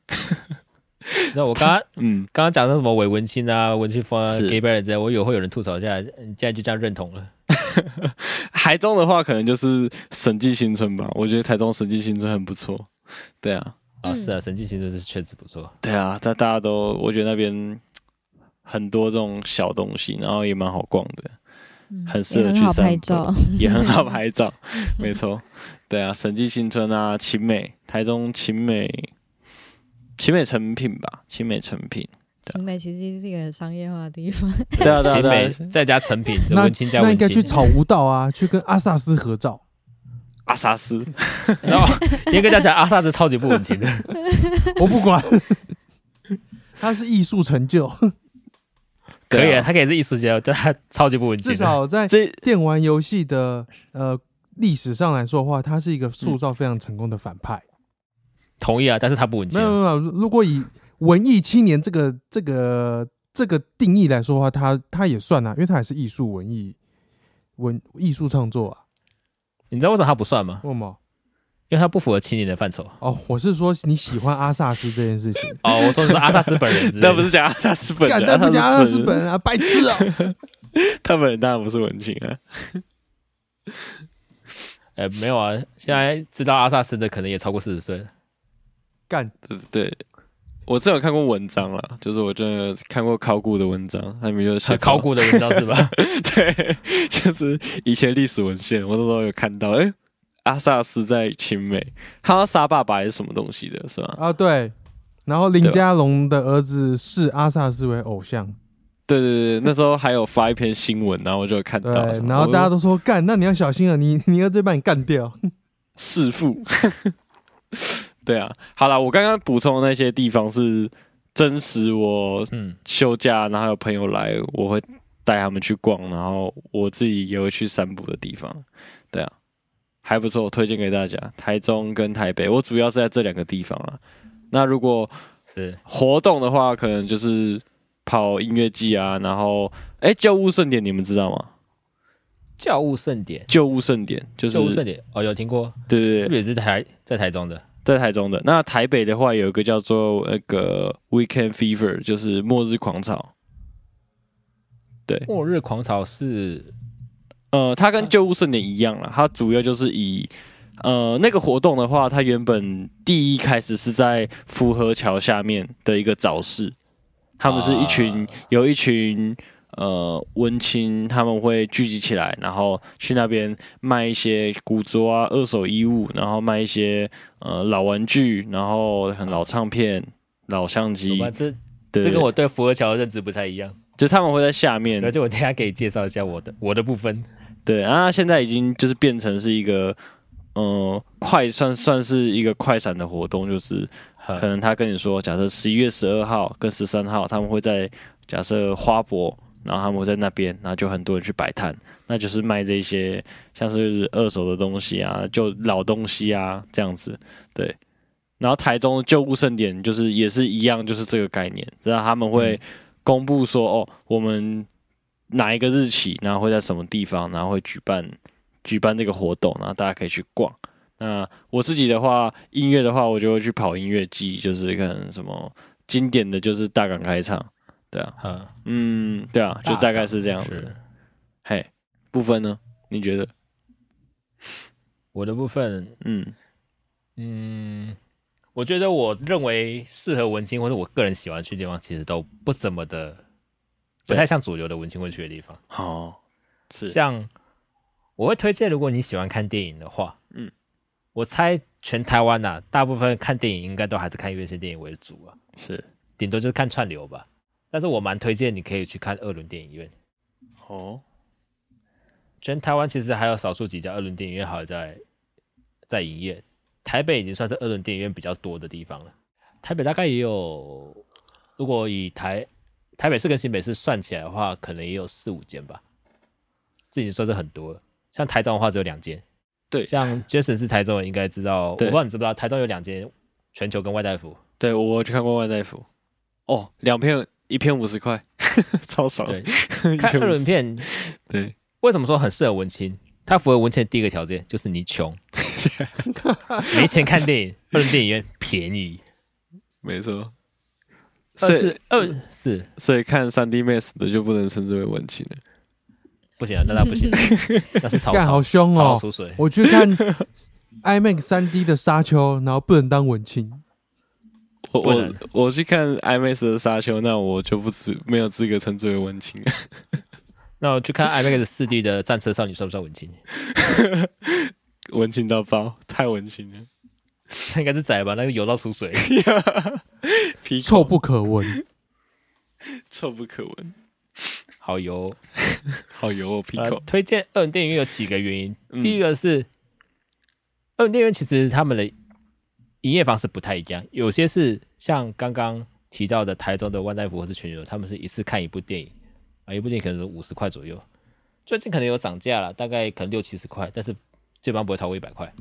C: 那我刚刚。
B: 嗯，
C: 刚刚讲的什么伪文青啊、文青风啊、
B: 是。
C: Gay 拜人之类，我以为会有人吐槽一下，你现在就这样认同了。
B: 台中的话，可能就是审计新村吧，我觉得台中审计新村很不错，对啊。
C: 啊，
D: 嗯
C: 是啊，神迹新村是确实不错。
B: 对啊，在大家都，我觉得那边很多这种小东西，然后也蛮好逛的，
D: 嗯
B: 很适合去散
D: 拍照。
B: 也很好拍照，没错。对啊，审计新村啊，秦美，台中秦美，秦美成品吧，秦美成品。
D: 新美其实是一个很商业化的地方，
B: 对啊，对啊，
C: 再加成品，
A: 那
C: 文青加文
A: 那应该去
C: 青。
A: 草悟道啊，去跟阿萨斯合照。
B: 阿萨斯，
C: 然后严格讲讲，阿萨斯超级不文青的。
A: 我不管，他是艺术成就，
C: 可以啊，他可以是艺术家，但他超级不文青
A: 至。少在
B: 这
A: 电玩游戏的呃历史上来说的话，他是一个塑造非常成功的反派。
C: 同意啊，但是他不文青啊。
A: 没有没有，没有如果以文艺青年这个这个这个定义来说的话，他他也算啊，因为他也是艺术文艺文艺术创作啊。
C: 你知道为什么他不算吗？
A: 为什么？
C: 因为他不符合青年的范畴。
A: 哦，我是说你喜欢阿萨斯这件事情，
C: 哦，我说的是阿萨斯本人
B: 那 不是讲阿萨斯本
A: 干
B: 人，
A: 那不讲阿萨斯本人啊，白痴啊！
B: 他本人当然不是文青啊。
C: 哎，没有啊，现在知道阿萨斯的可能也超过四十岁了。
A: 干，
B: 对对，我之前有看过文章啦，就是我真的看过考古的文章，他里面就写
C: 考古的文章是吧？
B: 对，就是以前历史文献，我那时候有看到，哎、阿萨斯在秦美，他要杀爸爸还是什么东西的，是吧？
A: 啊，对。然后林家龙的儿子视阿萨斯为偶像，
B: 对对对，那时候还有发一篇新闻，然后我就有看到，，
A: 然后大家都说干，那你要小心啊，你你儿子会把你干掉。
B: 弑父。对啊，好了，我刚刚补充的那些地方是真实我
C: 嗯，
B: 休假，然后有朋友来，我会带他们去逛，然后我自己也会去散步的地方。对啊，还不错，我推荐给大家。台中跟台北，我主要是在这两个地方啊。那如果
C: 是
B: 活动的话，可能就是跑音乐季啊，然后哎，旧物盛典你们知道吗？
C: 教务盛典。
B: 旧物盛典就是
C: 教务盛典哦，有听过，
B: 对对对，
C: 是不是也是台在台中的？
B: 在台中的。那台北的话，有一个叫做那个 Weekend Fever，就是末日狂潮。对，
C: 末日狂潮是
B: 呃，它跟旧物盛典一样啦，它主要就是以呃那个活动的话，它原本第一开始是在福和桥下面的一个早市，他们是一群、
C: 啊
B: 有一群呃文青，他们会聚集起来，然后去那边卖一些古着啊、二手衣物，然后卖一些呃老玩具，然后很老唱片、老相机
C: 这
B: 对，
C: 这跟我对福和桥的认知不太一样。
B: 就他们会在下面
C: 而且我等下可以介绍一下我的我的部分。
B: 对啊，现在已经就是变成是一个，嗯，快算算是一个快闪的活动，就是可能他跟你说，假设十一月十二号跟十三号，他们会在假设花博，然后他们会在那边，然后就很多人去摆摊，那就是卖这些像是二手的东西啊，就老东西啊这样子，对。然后台中旧物盛典就是也是一样，就是这个概念，然后他们会公布说，哦，我们哪一个日期，然后会在什么地方，然后会举办举办这个活动，然后大家可以去逛。那我自己的话，音乐的话，我就会去跑音乐季，就是可能什么经典的就是大港开唱，对啊，
C: 嗯，
B: 嗯，对啊，就大概是这样子。嘿，部分呢？你觉得？
C: 我的部分，
B: 嗯，
C: 嗯，我觉得我认为适合文青或者我个人喜欢去的地方，其实都不怎么的，不太像主流的文青会去的地方。
B: 哦，是，
C: 像我会推荐，如果你喜欢看电影的话，
B: 嗯，
C: 我猜全台湾呐、大部分看电影应该都还是看院线电影为主啊，
B: 是
C: 顶多就是看串流吧。但是我蛮推荐你可以去看二轮电影院。
B: 哦，
C: 全台湾其实还有少数几家二轮电影院还有在在营业，台北已经算是二轮电影院比较多的地方了。台北大概也有，如果以台台北市跟新北市算起来的话，可能也有四五间吧，这已经算是很多了。像台中的话只有两间，
B: 对，
C: 像 Jason 是台中人，应该知道，我不知道你知不知道，台中有两间全球跟外带服，
B: 对我去看过外代福，哦，两片一片五十块，超爽。
C: 对 看二轮片
B: 对，
C: 为什么说很适合文青？它符合文青的第一个条件就是你穷，没钱看电影，二轮电影院便宜。
B: 没错。
C: 二
B: 所以
C: 是二是
B: 所以看三 D Max 的就不能称之为文青了。
C: 不行啊，那那不行，那是草
A: 干好凶哦！
C: 草出水。
A: 我去看 IMAX 三 D 的沙丘，然后不能当文青，
B: 我我我去看 IMAX 的沙丘，那我就不资没有资格称之为文青。
C: 那我去看 IMAX 四 D 的战车少女算不算文青？
B: 文青到爆，太文青了，
C: 应该是窄吧，那个油到出水。
B: 皮
A: 臭不可闻。
B: 臭不可闻，
C: 好油。
B: 好油哦，皮
C: 呃
B: 口。，
C: 推荐二人电影院有几个原因。
B: 嗯
C: 第一个是二人电影院其实他们的营业方式不太一样，有些是像刚刚提到的台中的万代福或是全球，他们是一次看一部电影啊，一部电影可能是五十块左右。最近可能有涨价了，大概可能六七十块，但是基本上不会超过一百块。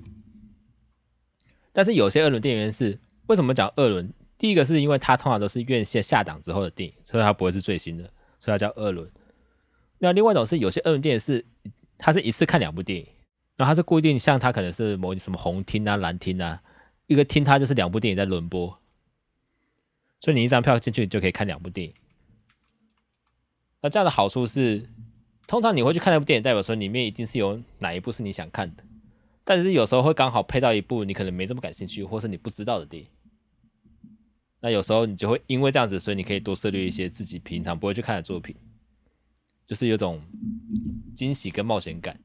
C: 但是有些二轮电影院是为什么讲二轮？第一个是因为它通常都是院线下档之后的电影，所以它不会是最新的，所以它叫二轮。那另外一种是有些二轮电影是它是一次看两部电影，然后它是固定，像它可能是某什么红厅啊、蓝厅啊，一个厅它就是两部电影在轮播，所以你一张票进去就可以看两部电影。那这样的好处是，通常你会去看那部电影，代表说里面一定是有哪一部是你想看的，但是有时候会刚好配到一部你可能没这么感兴趣，或是你不知道的电影。那有时候你就会因为这样子，所以你可以多涉猎一些自己平常不会去看的作品，就是有种惊喜跟冒险感。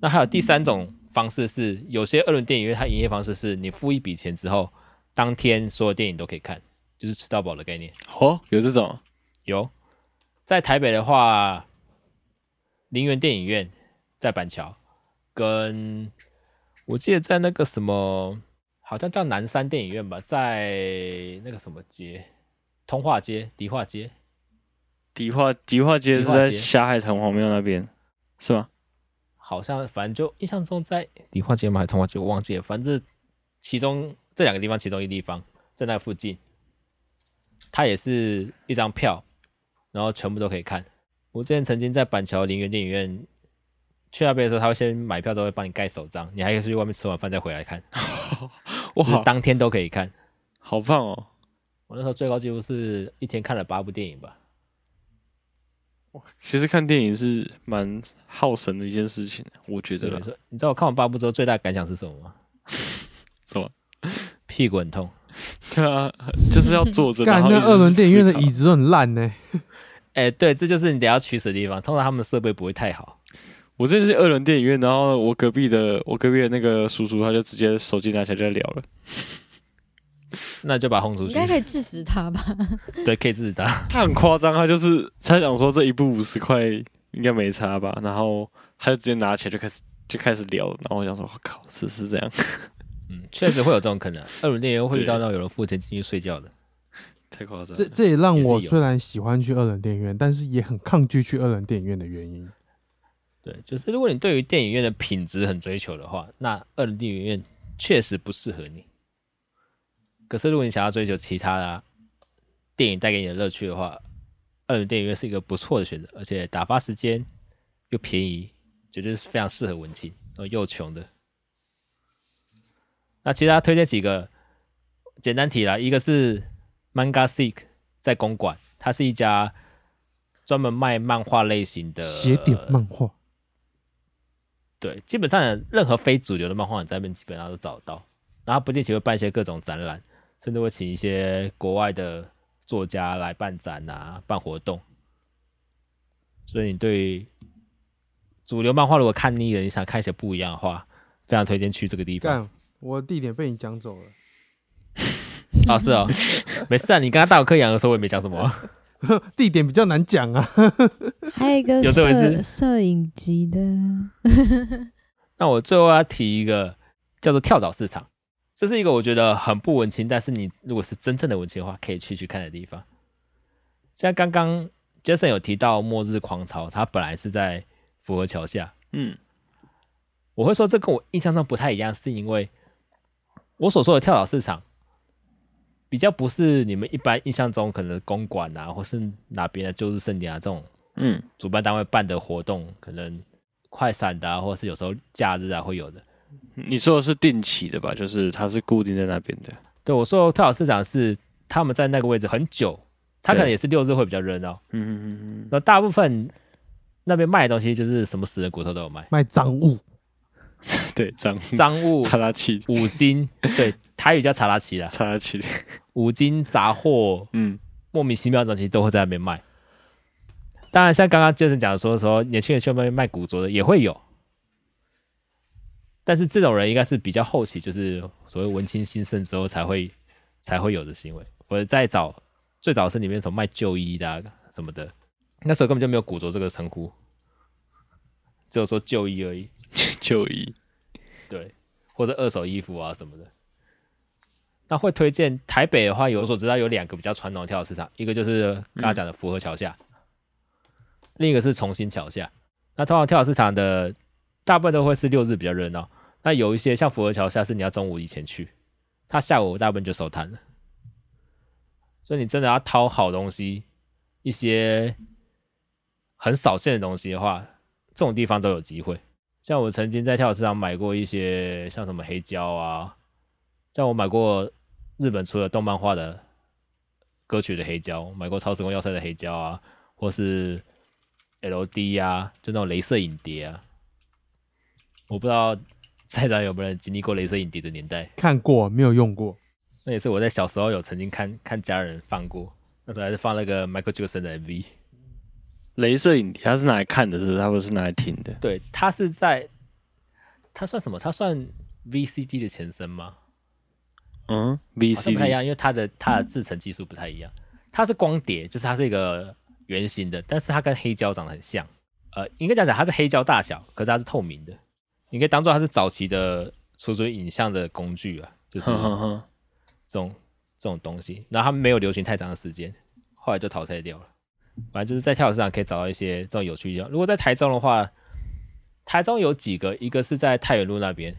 C: 那还有第三种方式是，有些二轮电影院它营业方式是你付一笔钱之后，当天所有电影都可以看，就是吃到饱的概念。
B: 哦，有这种
C: 有，在台北的话，林园电影院在板桥，跟我记得在那个什么，好像叫南山电影院吧，在那个什么街，通化街、迪化街，
B: 迪化迪化街是在霞海城隍庙那边，是吗？
C: 好像反正就印象中在迪化街吗？还是通化街？我忘记了，反正其中这两个地方其中一个地方在那附近，它也是一张票，然后全部都可以看。我之前曾经在板桥林园电影院去那边的时候，他会先买票，都会帮你盖手章，你还可以去外面吃完饭再回来看，就是
B: 哇，
C: 当天都可以看。
B: 好棒哦！
C: 我那时候最高纪录是一天看了八部电影吧。
B: 其实看电影是蛮耗神的一件事情，我觉得
C: 你知道我看完八部之后最大的感想是什么吗？
B: 什么？
C: 屁股很痛。
B: 对啊，就是要坐着。
A: 干
B: 然后一直
A: 那二轮电影院的椅子都很烂呢。
C: 哎、对，这就是你得要取舍的地方。通常他们的设备不会太好。
B: 我这是二轮电影院，然后我隔壁的我隔壁的那个叔叔，他就直接手机拿起来就在聊了。
C: 那就把它轰出去应。
D: 该可以制止他吧？
C: 对，可以制止他。
B: 他很夸张，他就是他想说这一部五十块应该没差吧，然后他就直接拿起来就开始就开始聊，然后我想说，我靠，是是这样，
C: 嗯，确实会有这种可能。二轮电影院会遇到那种有人付钱进去睡觉的。
B: 太夸张。
A: 这这也让我虽然喜欢去二轮电影院，但是也很抗拒去二轮电影院的原因。
C: 对，就是如果你对于电影院的品质很追求的话，那二轮电影院确实不适合你。可是如果你想要追求其他的、啊、电影带给你的乐趣的话，二轮电影院是一个不错的选择，而且打发时间又便宜，绝对是非常适合文青，又穷的。那其他推荐几个简单提啦，一个是 Manga Seek 在公馆，它是一家专门卖漫画类型的
A: 写点漫画，
C: 对，基本上任何非主流的漫画，你在那边基本上都找得到。然后不定期会办一些各种展览，甚至会请一些国外的作家来办展啊、办活动。所以你对主流漫画如果看腻了，你想看一些不一样的话，非常推荐去这个地方。
A: 干，我地点被你讲走了。
C: 哦，是哦，没事啊。你刚刚大有克洋的时候，我也没讲什么啊。
A: 地点比较难讲啊。
D: 还有一个摄摄影机的，
C: 那我最后要提一个叫做跳蚤市场，这是一个我觉得很不文青，但是你如果是真正的文青的话，可以去去看的地方。像刚刚 Jason 有提到末日狂潮，它本来是在府河桥下，
B: 嗯，
C: 我会说这跟我印象中不太一样，是因为我所说的跳蚤市场，比较不是你们一般印象中可能公馆啊，或是哪边的旧日盛典啊这种
B: 嗯，
C: 主办单位办的活动，可能快闪的啊，或是有时候假日啊会有的。
B: 你说的是定期的吧？就是它是固定在那边的。
C: 对我说的跳蚤市场是他们在那个位置很久，他可能也是六日会比较热闹，
B: 嗯嗯嗯嗯。
C: 那大部分那边卖的东西就是什么死人骨头都有卖，
A: 卖赃物，
B: 嗯，对，脏
C: 赃物、
B: 查拉奇，
C: 五金，对，台语叫查拉奇啦，
B: 查拉奇，
C: 五金杂货，
B: 嗯，
C: 莫名其妙的东西都会在那边卖。当然，像刚刚 Jason 讲的说说，年轻人去那边卖古着的也会有，但是这种人应该是比较后期，就是所谓文青兴盛之后才会才会有的行为。否则在早最早是里面什么卖旧衣的、啊、什么的，那时候根本就没有古着这个称呼，只有说旧衣而已。
B: 旧衣，
C: 对，或者二手衣服啊什么的。那会推荐台北的话，有我所知道有两个比较传统的跳蚤市场，一个就是刚刚讲的福和桥下，另一个是重新桥下。那通常跳蚤市场的大部分都会是六日比较热闹，那有一些像福和桥下是你要中午以前去，他下午大部分就收摊了。所以你真的要掏好东西，一些很少见的东西的话，这种地方都有机会。像我曾经在跳蚤市场买过一些像什么黑胶啊，像我买过日本出的动漫画的歌曲的黑胶，买过超时空要塞的黑胶啊，或是 LD 啊，就那种镭射影碟啊。我不知道在场有没有人经历过镭射影碟的年代，
A: 看过没有用过？
C: 那也是我在小时候有曾经看看家人放过，那时候还是放那个 Michael Jackson 的 MV。
B: 镭射影碟它是拿来看的，是不是？它不是拿来听的。
C: 对，它是在，它算什么？它算 VCD 的前身吗？
B: 嗯
C: ，VCD 不太一样，因为它的它的制成技术不太一样。它是光碟，就是它是一个圆形的，但是它跟黑胶长得很像。呃，应该讲讲它是黑胶大小，可是它是透明的，你可以当做它是早期的储存影像的工具啊，就是这种这种东西。然后它没有流行太长的时间，后来就淘汰掉了。反正就是在跳蚤市场可以找到一些这种有趣的。如果在台中的话，台中有几个，一个是在太原路那边，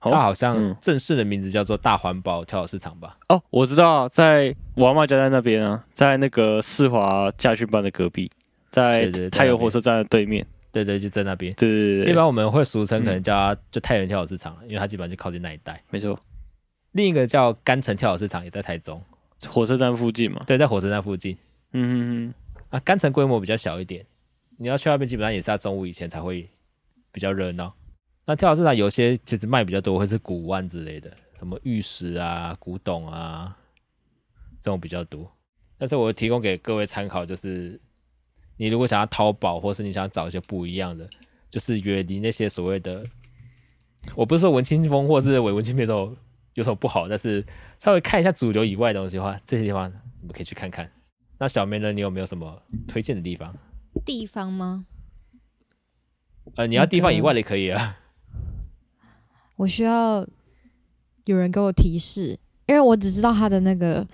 C: 它好像
B: 嗯
C: 正式的名字叫做大环保跳蚤市场吧。
B: 哦，我知道，在我阿妈家在那边啊，在那个世华驾训班的隔壁，在太原火车站的对面。
C: 对对，就在那边。
B: 对对对对，
C: 一般我们会俗称可能叫它就太原跳蚤市场，因为它基本上就靠近那一带。
B: 没错，
C: 另一个叫甘城跳蚤市场，也在台中，
B: 火车站附近嘛。
C: 对，在火车站附近。
B: 嗯哼
C: 啊，甘城规模比较小一点，你要去那边基本上也是要中午以前才会比较热闹。那跳蚤市场有些其实卖比较多，会是古玩之类的，什么玉石啊、古董啊，这种比较多。但是我提供给各位参考，就是你如果想要淘宝，或是你想找一些不一样的，就是远离那些所谓的，我不是说文青风或是伪文青那种有什么不好，但是稍微看一下主流以外的东西的话，这些地方你们可以去看看。那小妹呢？你有没有什么推荐的地方？
D: 地方吗？
C: 呃，你要地方以外的也可以啊。
D: 我需要有人给我提示，因为我只知道他的那个，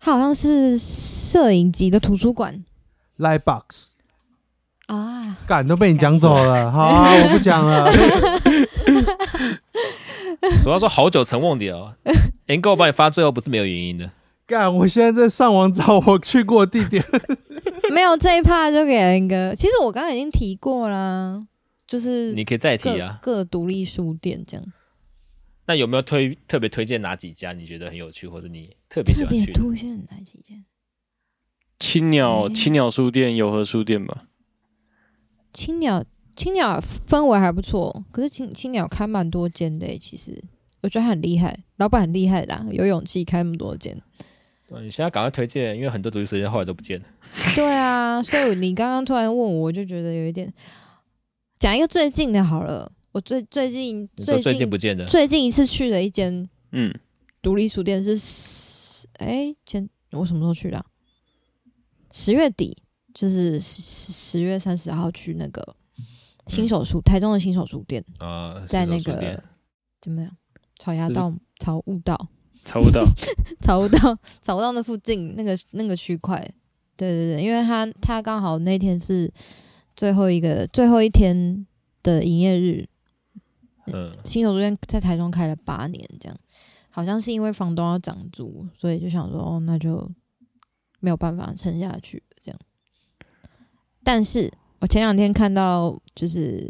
D: 他好像是摄影集的图书馆
A: Live Box，
D: 啊。
A: 干都被你讲走了，好啊，我不讲了。
C: 主要说好久成瓮底哦，连给我帮你发，最后不是没有原因的。
A: 干，我现在在上网找我去过的地点。
D: 没有这一趴就给了一个，其实我刚刚已经提过啦，就是
C: 你可以再提啊。
D: 各独立书店这样，
C: 那有没有推特别推荐哪几家你觉得很有趣，或者你特别喜
D: 特别
C: 欢去的？
D: 凸显哪几间？
B: 青鸟
D: 嗯
B: 青鸟书店、友和书店吧。
D: 青鸟青鸟氛围还不错，可是青青鸟开蛮多间的欸，其实我觉得很厉害，老板很厉害啦，有勇气开那么多间。
C: 对你现在赶快推荐，因为很多独立书店后来都不见了。
D: 对啊，所以你刚刚突然问我，我就觉得有一点。讲一个最近的好了，我我最最近
C: 最
D: 最近
C: 近不见的，
D: 最近一次去的一间
B: 嗯，
D: 独立书店是十，哎、前我什么时候去的啊、十月底，就是十十十月三十号去那个新手书，台中的新手书店，
C: 啊，
D: 在那个怎么样？草衙
C: 是
D: 道、草悟道、
B: 草悟道。
D: 草悟道、草悟道那附近那个那个区块，对对对，因为他他刚好那天是最后一个最后一天的营业日，
C: 嗯，
D: 新手书店在台中开了八年，这样好像是因为房东要涨租，所以就想说，哦，那就没有办法撑下去这样。但是我前两天看到，就是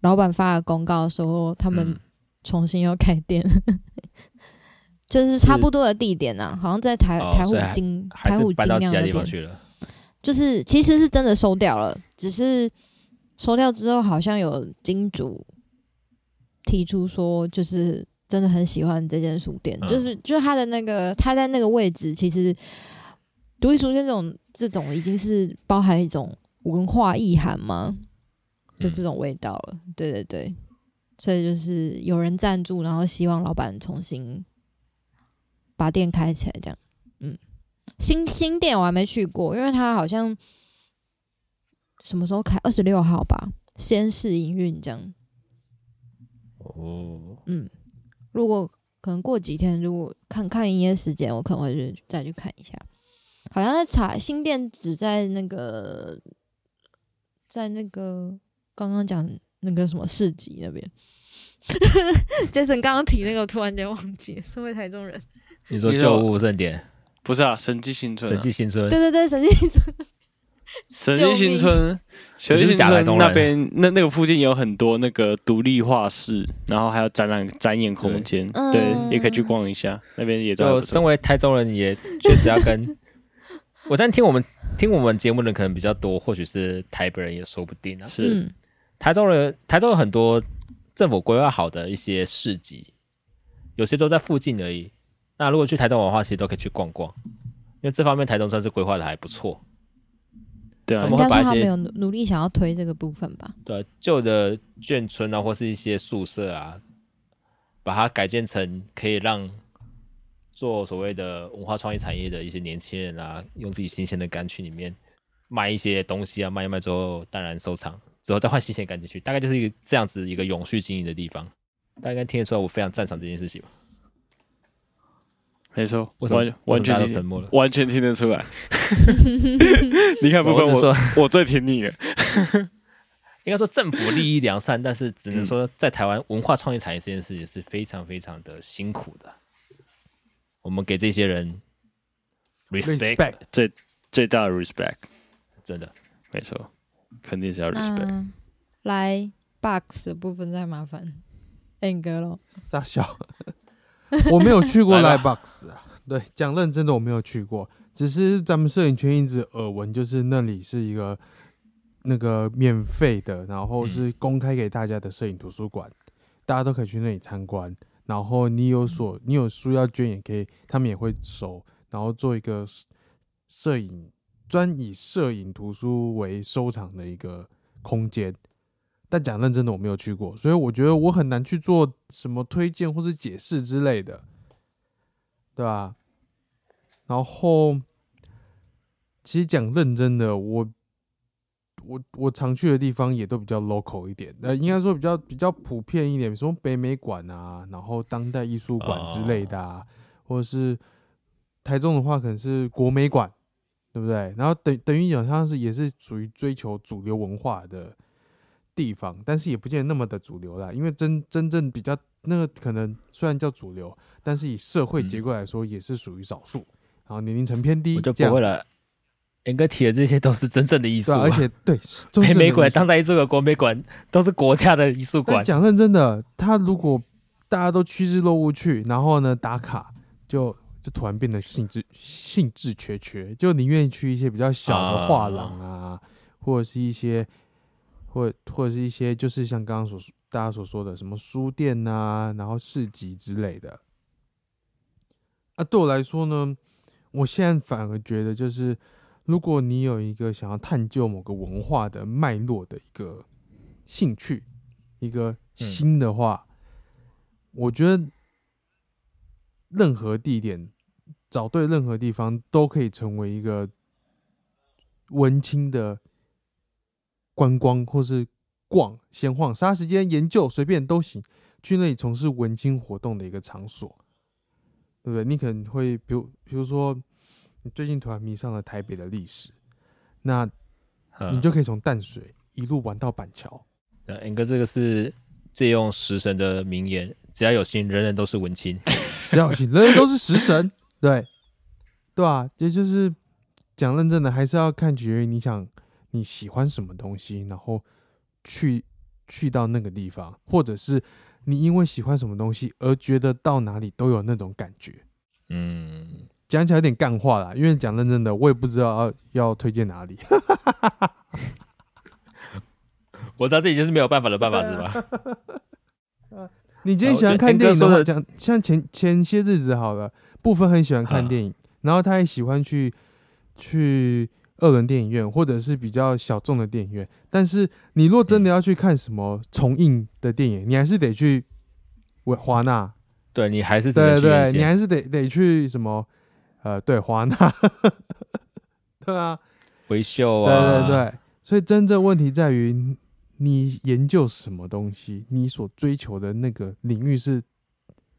D: 老板发的公告说，他们
C: 嗯。
D: 重新要开店，就是差不多的地点啊，好像在台、台虎金台虎金那边
C: 他地方，去了。
D: 就是其实是真的收掉了，只是收掉之后，好像有金主提出说，就是真的很喜欢这间书店，
C: 嗯。
D: 就是就是他的那个他在那个位置，其实独立书店这种这种已经是包含一种文化意涵吗的这种味道了。对对对，所以就是有人赞助，然后希望老板重新把店开起来，这样。嗯，新新店我还没去过，因为它好像什么时候开？二十六号吧，先试营运这样。
C: 哦，
D: 嗯，如果可能过几天，如果看看营业时间，我可能会去再去看一下。好像在查新店只在那个，在那个刚刚讲那个什么市集那边。Jason 刚刚提那个，我突然间忘记，身为台中人。
C: 你说旧物盛典、
B: 不是啊，神迹新村、啊，
C: 审计新村。
D: 对，对对，神
B: 迹新村，神迹新
C: 村，神迹新
B: 村那边那那个附近有很多那个独立画室，然后还有展览展演空间，
D: 对
B: 也可以去逛一下，那边也都。
C: 身为台中人，也确实要跟我在听我们听我们节目的人可能比较多，或许是台北人也说不定啊。
B: 是，
D: 嗯，
C: 台中人，台中有很多政府规划好的一些市集，有些都在附近而已。那如果去台中玩的话，其实都可以去逛逛，因为这方面台中算是规划的还不错。
B: 对啊
C: 他
D: 应该
C: 们会把一些
D: 说他们有努努力想要推这个部分吧。
C: 对，旧的眷村啊，或是一些宿舍啊，把它改建成可以让做所谓的文化创意产业的一些年轻人啊，用自己新鲜的肝去里面卖一些东西啊，卖一卖之后，当然收藏，之后再换新鲜肝进去，大概就是一个这样子一个永续经营的地方。大家应该听得出来，我非常赞赏这件事情吧？
B: 没错，
C: 为什么
B: 完全听
C: 都沉默了？
B: 完全听得出来。你看不分我
C: 说，
B: 我最听你了，
C: 应该说政府利益良善，但是只能说在台湾文化创意产业这件事也是非常非常的辛苦的。我们给这些人 respect，,
A: respect
B: 最大的 respect，
C: 真的。
B: 没错，肯定是要 respect。
D: 来 box 的部分再麻烦 N 哥喽。
A: 傻笑，我没有去过
C: 来
A: Live Box 啊。对，讲认真的，我没有去过，只是咱们摄影圈一直耳闻，就是那里是一个那个免费的，然后是公开给大家的摄影图书馆，大家都可以去那里参观。然后你有所你有书要捐也可以，他们也会收，然后做一个摄影专以摄影图书为收藏的一个空间。但讲认真的，我没有去过，所以我觉得我很难去做什么推荐或是解释之类的，对吧、然后，其实讲认真的，我我我常去的地方也都比较 local 一点，呃，应该说比较比较普遍一点，什么北美馆啊，然后当代艺术馆之类的啊，或者是台中的话，可能是国美馆，对不对？然后等等于好像是也是属于追求主流文化的地方，但是也不见得那么的主流啦，因为真真正比较那个可能虽然叫主流，但是以社会结构来说也是属于少数，然后年龄层偏低，
C: 我就不会了。严哥提的这些都是真正的艺术
A: 而且对是真
C: 北美馆、当代艺术馆、国美馆都是国家的艺术馆。
A: 讲认真的，他如果大家都趋之若鹜去，然后呢打卡，就就突然变得兴致兴致缺缺，就宁愿去一些比较小的画廊啊，或者是一些或或者是一些就是像刚刚所说大家所说的什么书店啊，然后市集之类的。啊，对我来说呢，我现在反而觉得就是。如果你有一个想要探究某个文化的脉络的一个兴趣，一个心的话，我觉得任何地点找对任何地方都可以成为一个文青的观光或是逛闲晃、杀时间、研究随便都行，去那里从事文青活动的一个场所，对不对？你可能会比如比如说，你最近突然迷上了台北的历史，那
C: 嗯
A: 你就可以从淡水一路玩到板桥。
C: 呃 N 哥这个是借用食神的名言：只要有心，人人都是文青。
A: 只要有心，人人都是食神，对，对啊，也就是讲认真的，还是要看取决于你想你喜欢什么东西，然后去去到那个地方，或者是你因为喜欢什么东西而觉得到哪里都有那种感觉。
C: 嗯，
A: 讲起来有点干话啦，因为讲认真的，我也不知道要要推荐哪里。
C: 我知道这已经是没有办法的办法，是吧？
A: 你今天喜欢看电影的话讲像前前些日子好了，部分很喜欢看
C: 啊
A: 电影，然后他也喜欢去去二轮电影院或者是比较小众的电影院。但是你若真的要去看什么重映的电影，你还是得去维华纳，
C: 对你还是
A: 对对你还是得得去什么呃，对华纳，对啊，
C: 维
A: 修
C: 啊，
A: 对对对，所以真正问题在于你研究什么东西，你所追求的那个领域是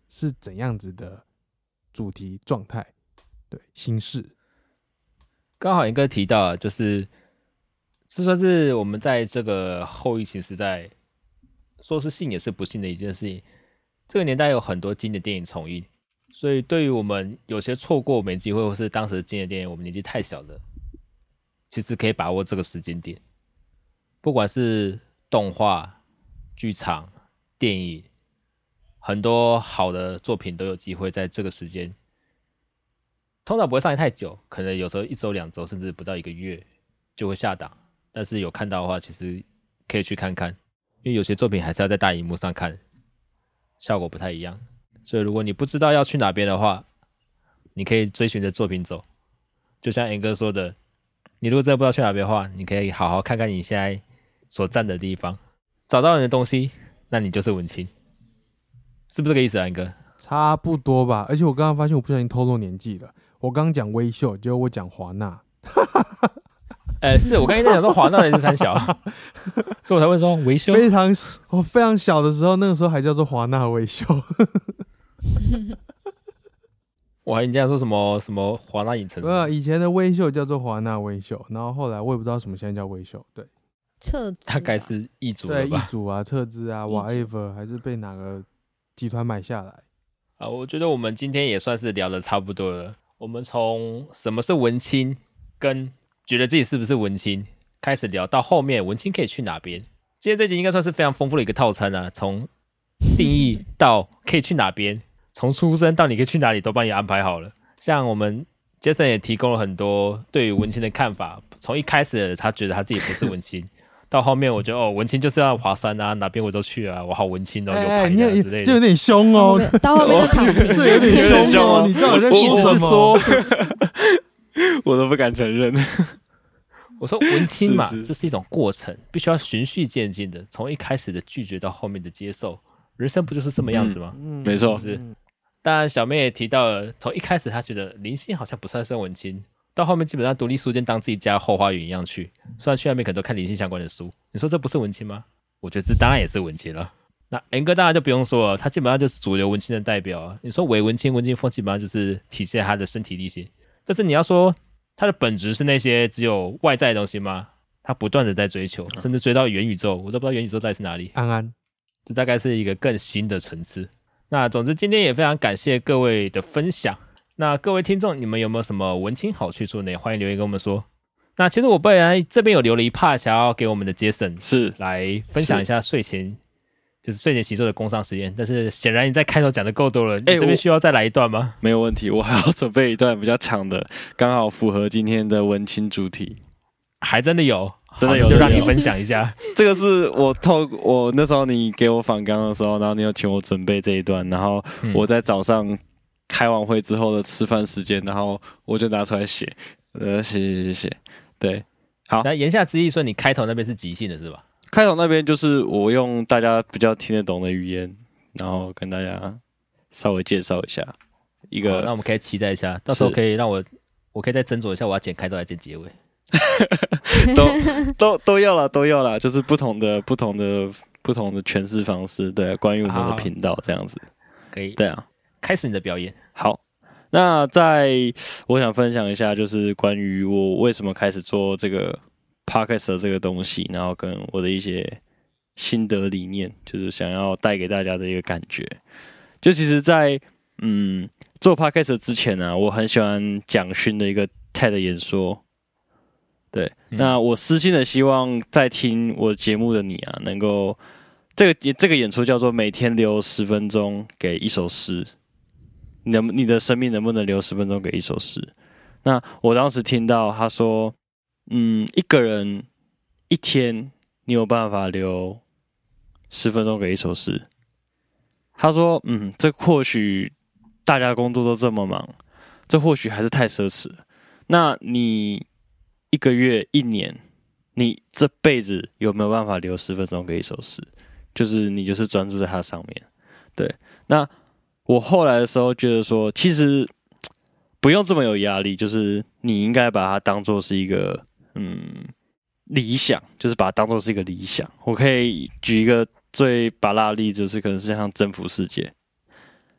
A: 是怎样子的主题状态，对形式，
C: 刚好应该提到啊，就是这算是我们在这个后疫情时代，说是幸也是不幸的一件事情。这个年代有很多经典电影重映，所以对于我们有些错过没机会，或是当时进的电影我们年纪太小的，其实可以把握这个时间点，不管是动画、剧场、电影，很多好的作品都有机会在这个时间通常不会上映太久，可能有时候一周、两周，甚至不到一个月就会下档。但是有看到的话，其实可以去看看，因为有些作品还是要在大荧幕上看，效果不太一样。所以如果你不知道要去哪边的话，你可以追寻着作品走。就像 N 哥说的，你如果真的不知道去哪边的话，你可以好好看看你现在所站的地方，找到你的东西，那你就是文青，是不是这个意思啊，N 哥？
A: 差不多吧。而且我刚刚发现我不小心透露年纪了，我刚刚讲微秀，结果我讲华纳，
C: 呃，是我刚才在讲说华纳的是三小，所以我才会说维修。
A: 非常我非常小的时候，那个时候还叫做华纳微秀，
C: 我还你这样说什么什么华纳影城
A: 呃，以前的微秀叫做华纳微秀，然后后来我也不知道什么现在叫微秀，对。
D: 撤资
C: 大概是易主
A: 对，易
C: 了吧？
A: 主啊、撤资啊，whatever，还是被哪个集团买下来？
C: 啊，我觉得我们今天也算是聊的差不多了。我们从什么是文青，跟觉得自己是不是文青开始聊，到后面文青可以去哪边。今天这集应该算是非常丰富的一个套餐啊，从定义到可以去哪边，从出生到你可以去哪里都帮你安排好了。像我们 Jason 也提供了很多对于文青的看法，从一开始他觉得他自己不是文青。到后面，我觉得哦，文青就是要华山啊，哪边我都去啊，我好文青哦，有牌
A: 哎你有
C: 的啊之类的。
A: 就有点凶哦，
D: 到后面就躺平，
A: 这有点凶哦，你到底在
C: 意思是
A: 说什么？
B: 我都不敢承认。
C: 我说文青嘛，
B: 是是
C: 这是一种过程，必须要循序渐进的，从一开始的拒绝到后面的接受，人生不就是这么样子吗？
A: 嗯
B: 没错
C: 是当然，小妹也提到了，从一开始她觉得林星好像不算是文青，到后面基本上独立书店当自己家后花园一样去，虽然去那边可能都看林星相关的书，你说这不是文青吗？我觉得这当然也是文青了。那 N 哥当然就不用说了，他基本上就是主流文青的代表啊。你说伪文青、文青风基本上就是体现他的身体力行，但是你要说他的本质是那些只有外在的东西吗？他不断的在追求，甚至追到元宇宙，我都不知道元宇宙到底是哪里。
A: 安安，
C: 这大概是一个更新的层次。那总之，今天也非常感谢各位的分享。那各位听众，你们有没有什么文青好去处呢？欢迎留言跟我们说。那其实我本来这边有留了一 part 想要给我们的 Jason
B: 是
C: 来分享一下睡前，就是睡前习作的工商实验。但是显然你在开头讲的够多了，你
B: 哎
C: 这边需要再来一段吗？
B: 没有问题，我还要准备一段比较长的，刚好符合今天的文青主题。
C: 还真的有，
B: 真的有
C: 就让你分享一下。
B: 这个是我透我那时候你给我访纲的时候，然后你有请我准备这一段，然后
C: 嗯
B: 我在早上开完会之后的吃饭时间，然后我就拿出来写，呃，写写写写，对，好
C: 那言下之意说，你开头那边是即兴的是吧？
B: 开头那边就是我用大家比较听得懂的语言，然后跟大家稍微介绍一下一
C: 个那我们可以期待一下，到时候可以让我，我可以再斟酌一下，我要剪开头还是剪结尾。
B: 都 都都要了，都要了，就是不同的不同的不同的诠释方式，对，关于我们的频道这样子，
C: 可以，
B: 对啊。
C: 开始你的表演。
B: 好，那在我想分享一下，就是关于我为什么开始做这个 podcast 的这个东西，然后跟我的一些心得理念，就是想要带给大家的一个感觉。就其实在，嗯做 podcast 之前呢、我很喜欢蒋勋的一个 TED 演说。对，
C: 嗯
B: 那我私心的希望在听我节目的你啊，能够这个这个演出叫做每天留十分钟给一首诗。你能你的生命能不能留十分钟给一首诗？那我当时听到他说，嗯，一个人一天你有办法留十分钟给一首诗？他说，嗯，这或许大家工作都这么忙，这或许还是太奢侈。那你一个月、一年，你这辈子有没有办法留十分钟给一首诗？就是你就是专注在它上面，对。那我后来的时候觉得说，其实不用这么有压力，就是你应该把它当做是一个嗯理想，就是把它当做是一个理想。我可以举一个最拔辣的例子，就是可能是像征服世界。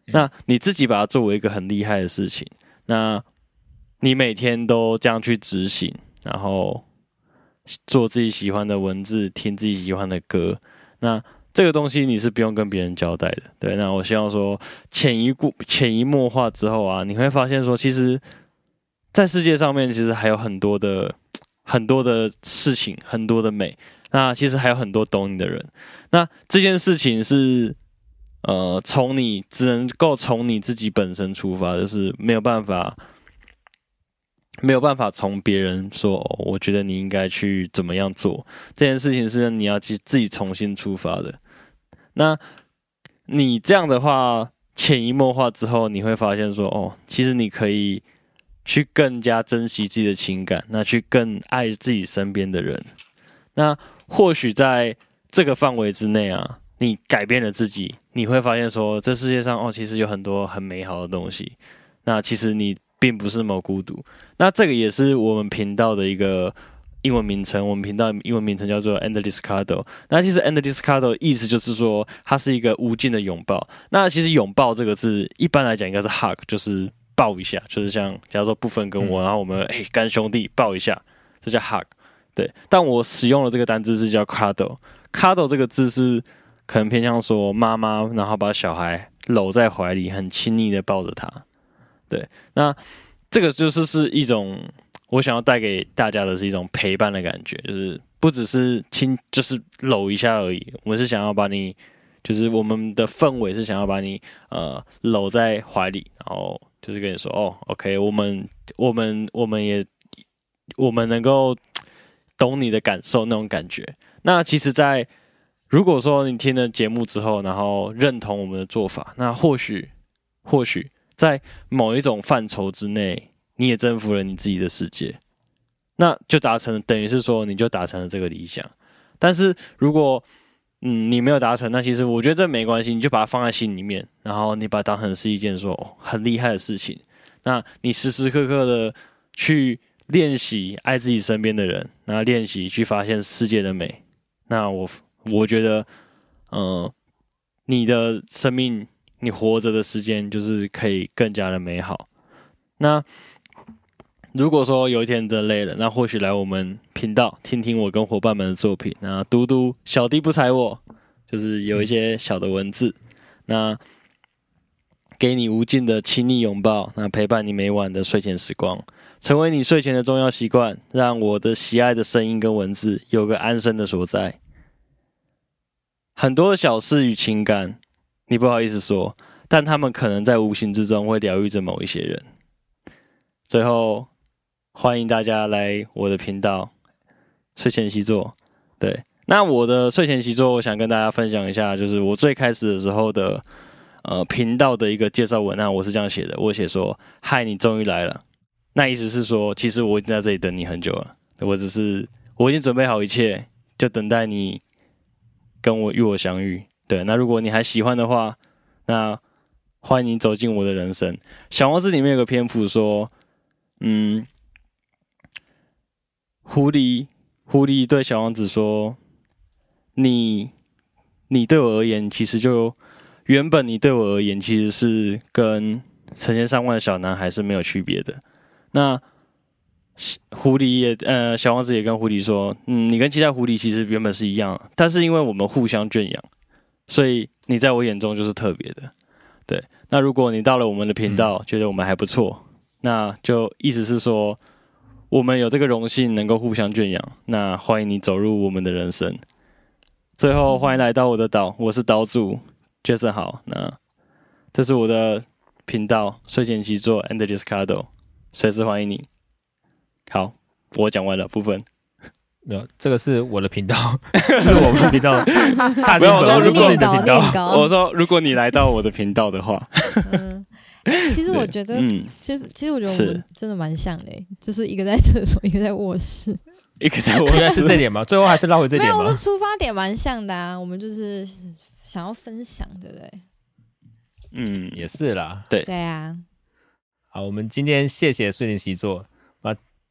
B: 那你自己把它作为一个很厉害的事情，那你每天都这样去执行，然后做自己喜欢的文字，听自己喜欢的歌，那这个东西你是不用跟别人交代的。对，那我希望说潜移固潜移默化之后啊，你会发现说，其实，在世界上面其实还有很多的 很多的事情，很多的美。那其实还有很多懂你的人。那这件事情是，呃，从你只能够从你自己本身出发，就是没有办法，没有办法从别人说，我觉得你应该去怎么样做。这件事情是你要去自己重新出发的。那你这样的话，潜移默化之后，你会发现说，哦，其实你可以去更加珍惜自己的情感，那去更爱自己身边的人。那或许在这个范围之内啊，你改变了自己，你会发现说，这世界上哦，其实有很多很美好的东西。那其实你并不是那么孤独。那这个也是我们频道的一个英文名称，我们频道英文名称叫做 Endless Cuddle。那其实 Endless Cuddle 意思就是说，它是一个无尽的拥抱。那其实拥抱这个字，一般来讲应该是 hug，就是抱一下，就是像假如说部分跟我，
C: 嗯
B: 然后我们哎干兄弟抱一下，这叫 hug。对，但我使用的这个单字是叫 cuddle。cuddle 这个字是可能偏向说妈妈，然后把小孩搂在怀里，很亲昵的抱着他。对，那这个就是是一种我想要带给大家的是一种陪伴的感觉，就是不只是亲，就是搂一下而已。我们是想要把你，就是我们的氛围是想要把你呃搂在怀里，然后就是跟你说哦，OK，我们我们我们也我们能够懂你的感受那种感觉。那其实，在如果说你听了节目之后，然后认同我们的做法，那或许或许在某一种范畴之内，你也征服了你自己的世界，那就达成，等于是说你就达成了这个理想。但是如果嗯你没有达成，那其实我觉得这没关系，你就把它放在心里面，然后你把它当成是一件说、很厉害的事情。那你时时刻刻的去练习爱自己身边的人，然后练习去发现世界的美。那我我觉得，呃，你的生命，你活着的时间就是可以更加的美好。那如果说有一天真的累了，那或许来我们频道听听我跟伙伴们的作品，那读读小弟不踩我，就是有一些小的文字，那给你无尽的亲昵拥抱，那陪伴你每晚的睡前时光，成为你睡前的重要习惯，让我的喜爱的声音跟文字有个安身的所在。很多的小事与情感，你不好意思说，但他们可能在无形之中会疗愈着某一些人。最后，欢迎大家来我的频道睡前习作。对，那我的睡前习作，我想跟大家分享一下，就是我最开始的时候的呃频道的一个介绍文案，我是这样写的，我写说：“嗨，你终于来了。”那意思是说，其实我已经在这里等你很久了，我只是我已经准备好一切，就等待你跟我与我相遇。对，那如果你还喜欢的话，那欢迎你走进我的人生。小王子里面有个篇幅说，嗯，狐狸狐狸对小王子说：“你你对我而言，其实就原本你对我而言，其实是跟成千上万的小男孩是没有区别的。”那狐狸也呃，小王子也跟狐狸说：“嗯，你跟其他狐狸其实原本是一样，但是因为我们互相圈养，所以你在我眼中就是特别的。”对。那如果你到了我们的频道，觉得我们还不错，那就意思是说，我们有这个荣幸能够互相圈养。那欢迎你走入我们的人生。最后，欢迎来到我的岛，我是岛主 Jason。好，那这是我的频道睡前习作 and discardo，随时欢迎你。好，我讲完了部分。
C: 没有，这个是我的频道，是我们的频道。差
B: 不要
C: 点如果
B: 我说如果
C: 你的频道，
D: 念稿
B: 我说，如果你来到我的频道的话，
D: 嗯，哎其实我觉得，
B: 嗯，
D: 其实其实我觉得我们真的蛮像的欸，就是一个在厕所，一个在卧室。
B: 一个在
C: 卧室是这点吗？最后还是绕回这
D: 没有，我的？出发点蛮像的啊。我们就是想要分享，对不对？
B: 嗯，
C: 也是啦。
D: 对对啊，
C: 好，我们今天谢谢睡莲习作啊，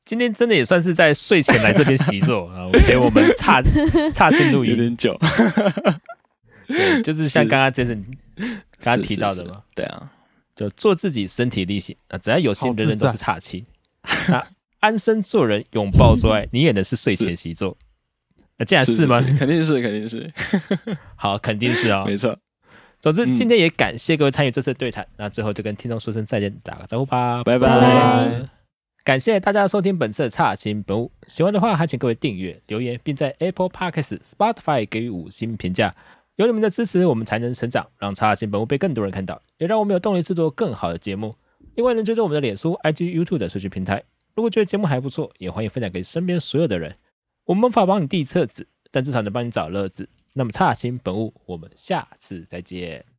C: 今天真的也算是在睡前来这边习作 啊，陪我们差差进录音，
B: 有点久，
C: 对，就是像刚刚 Jason 刚刚提到的嘛，
B: 对啊，
C: 就做自己，身体力行啊，只要有心，人人都是差气。那安身做人，拥抱做爱，你演的是睡前习作，那 竟然是吗？
B: 肯定是，肯定是，
C: 好，肯定是啊。
B: 没错。
C: 总之，
B: 嗯
C: 今天也感谢各位参与这次对谈。那最后就跟听众说声再见，打个招呼吧，
B: 拜
D: 拜拜
C: 感谢大家收听本次的差新本物，喜欢的话还请各位订阅、留言，并在 Apple Podcast、Spotify 给予五星评价。有你们的支持，我们才能成长，让差新本物被更多人看到，也让我们有动力制作更好的节目。另外，能追踪我们的脸书、IG、YouTube 的社区平台。如果觉得节目还不错，也欢迎分享给身边所有的人。我们无法帮你递册子，但至少能帮你找乐子。那么，差新本物，我们下次再见。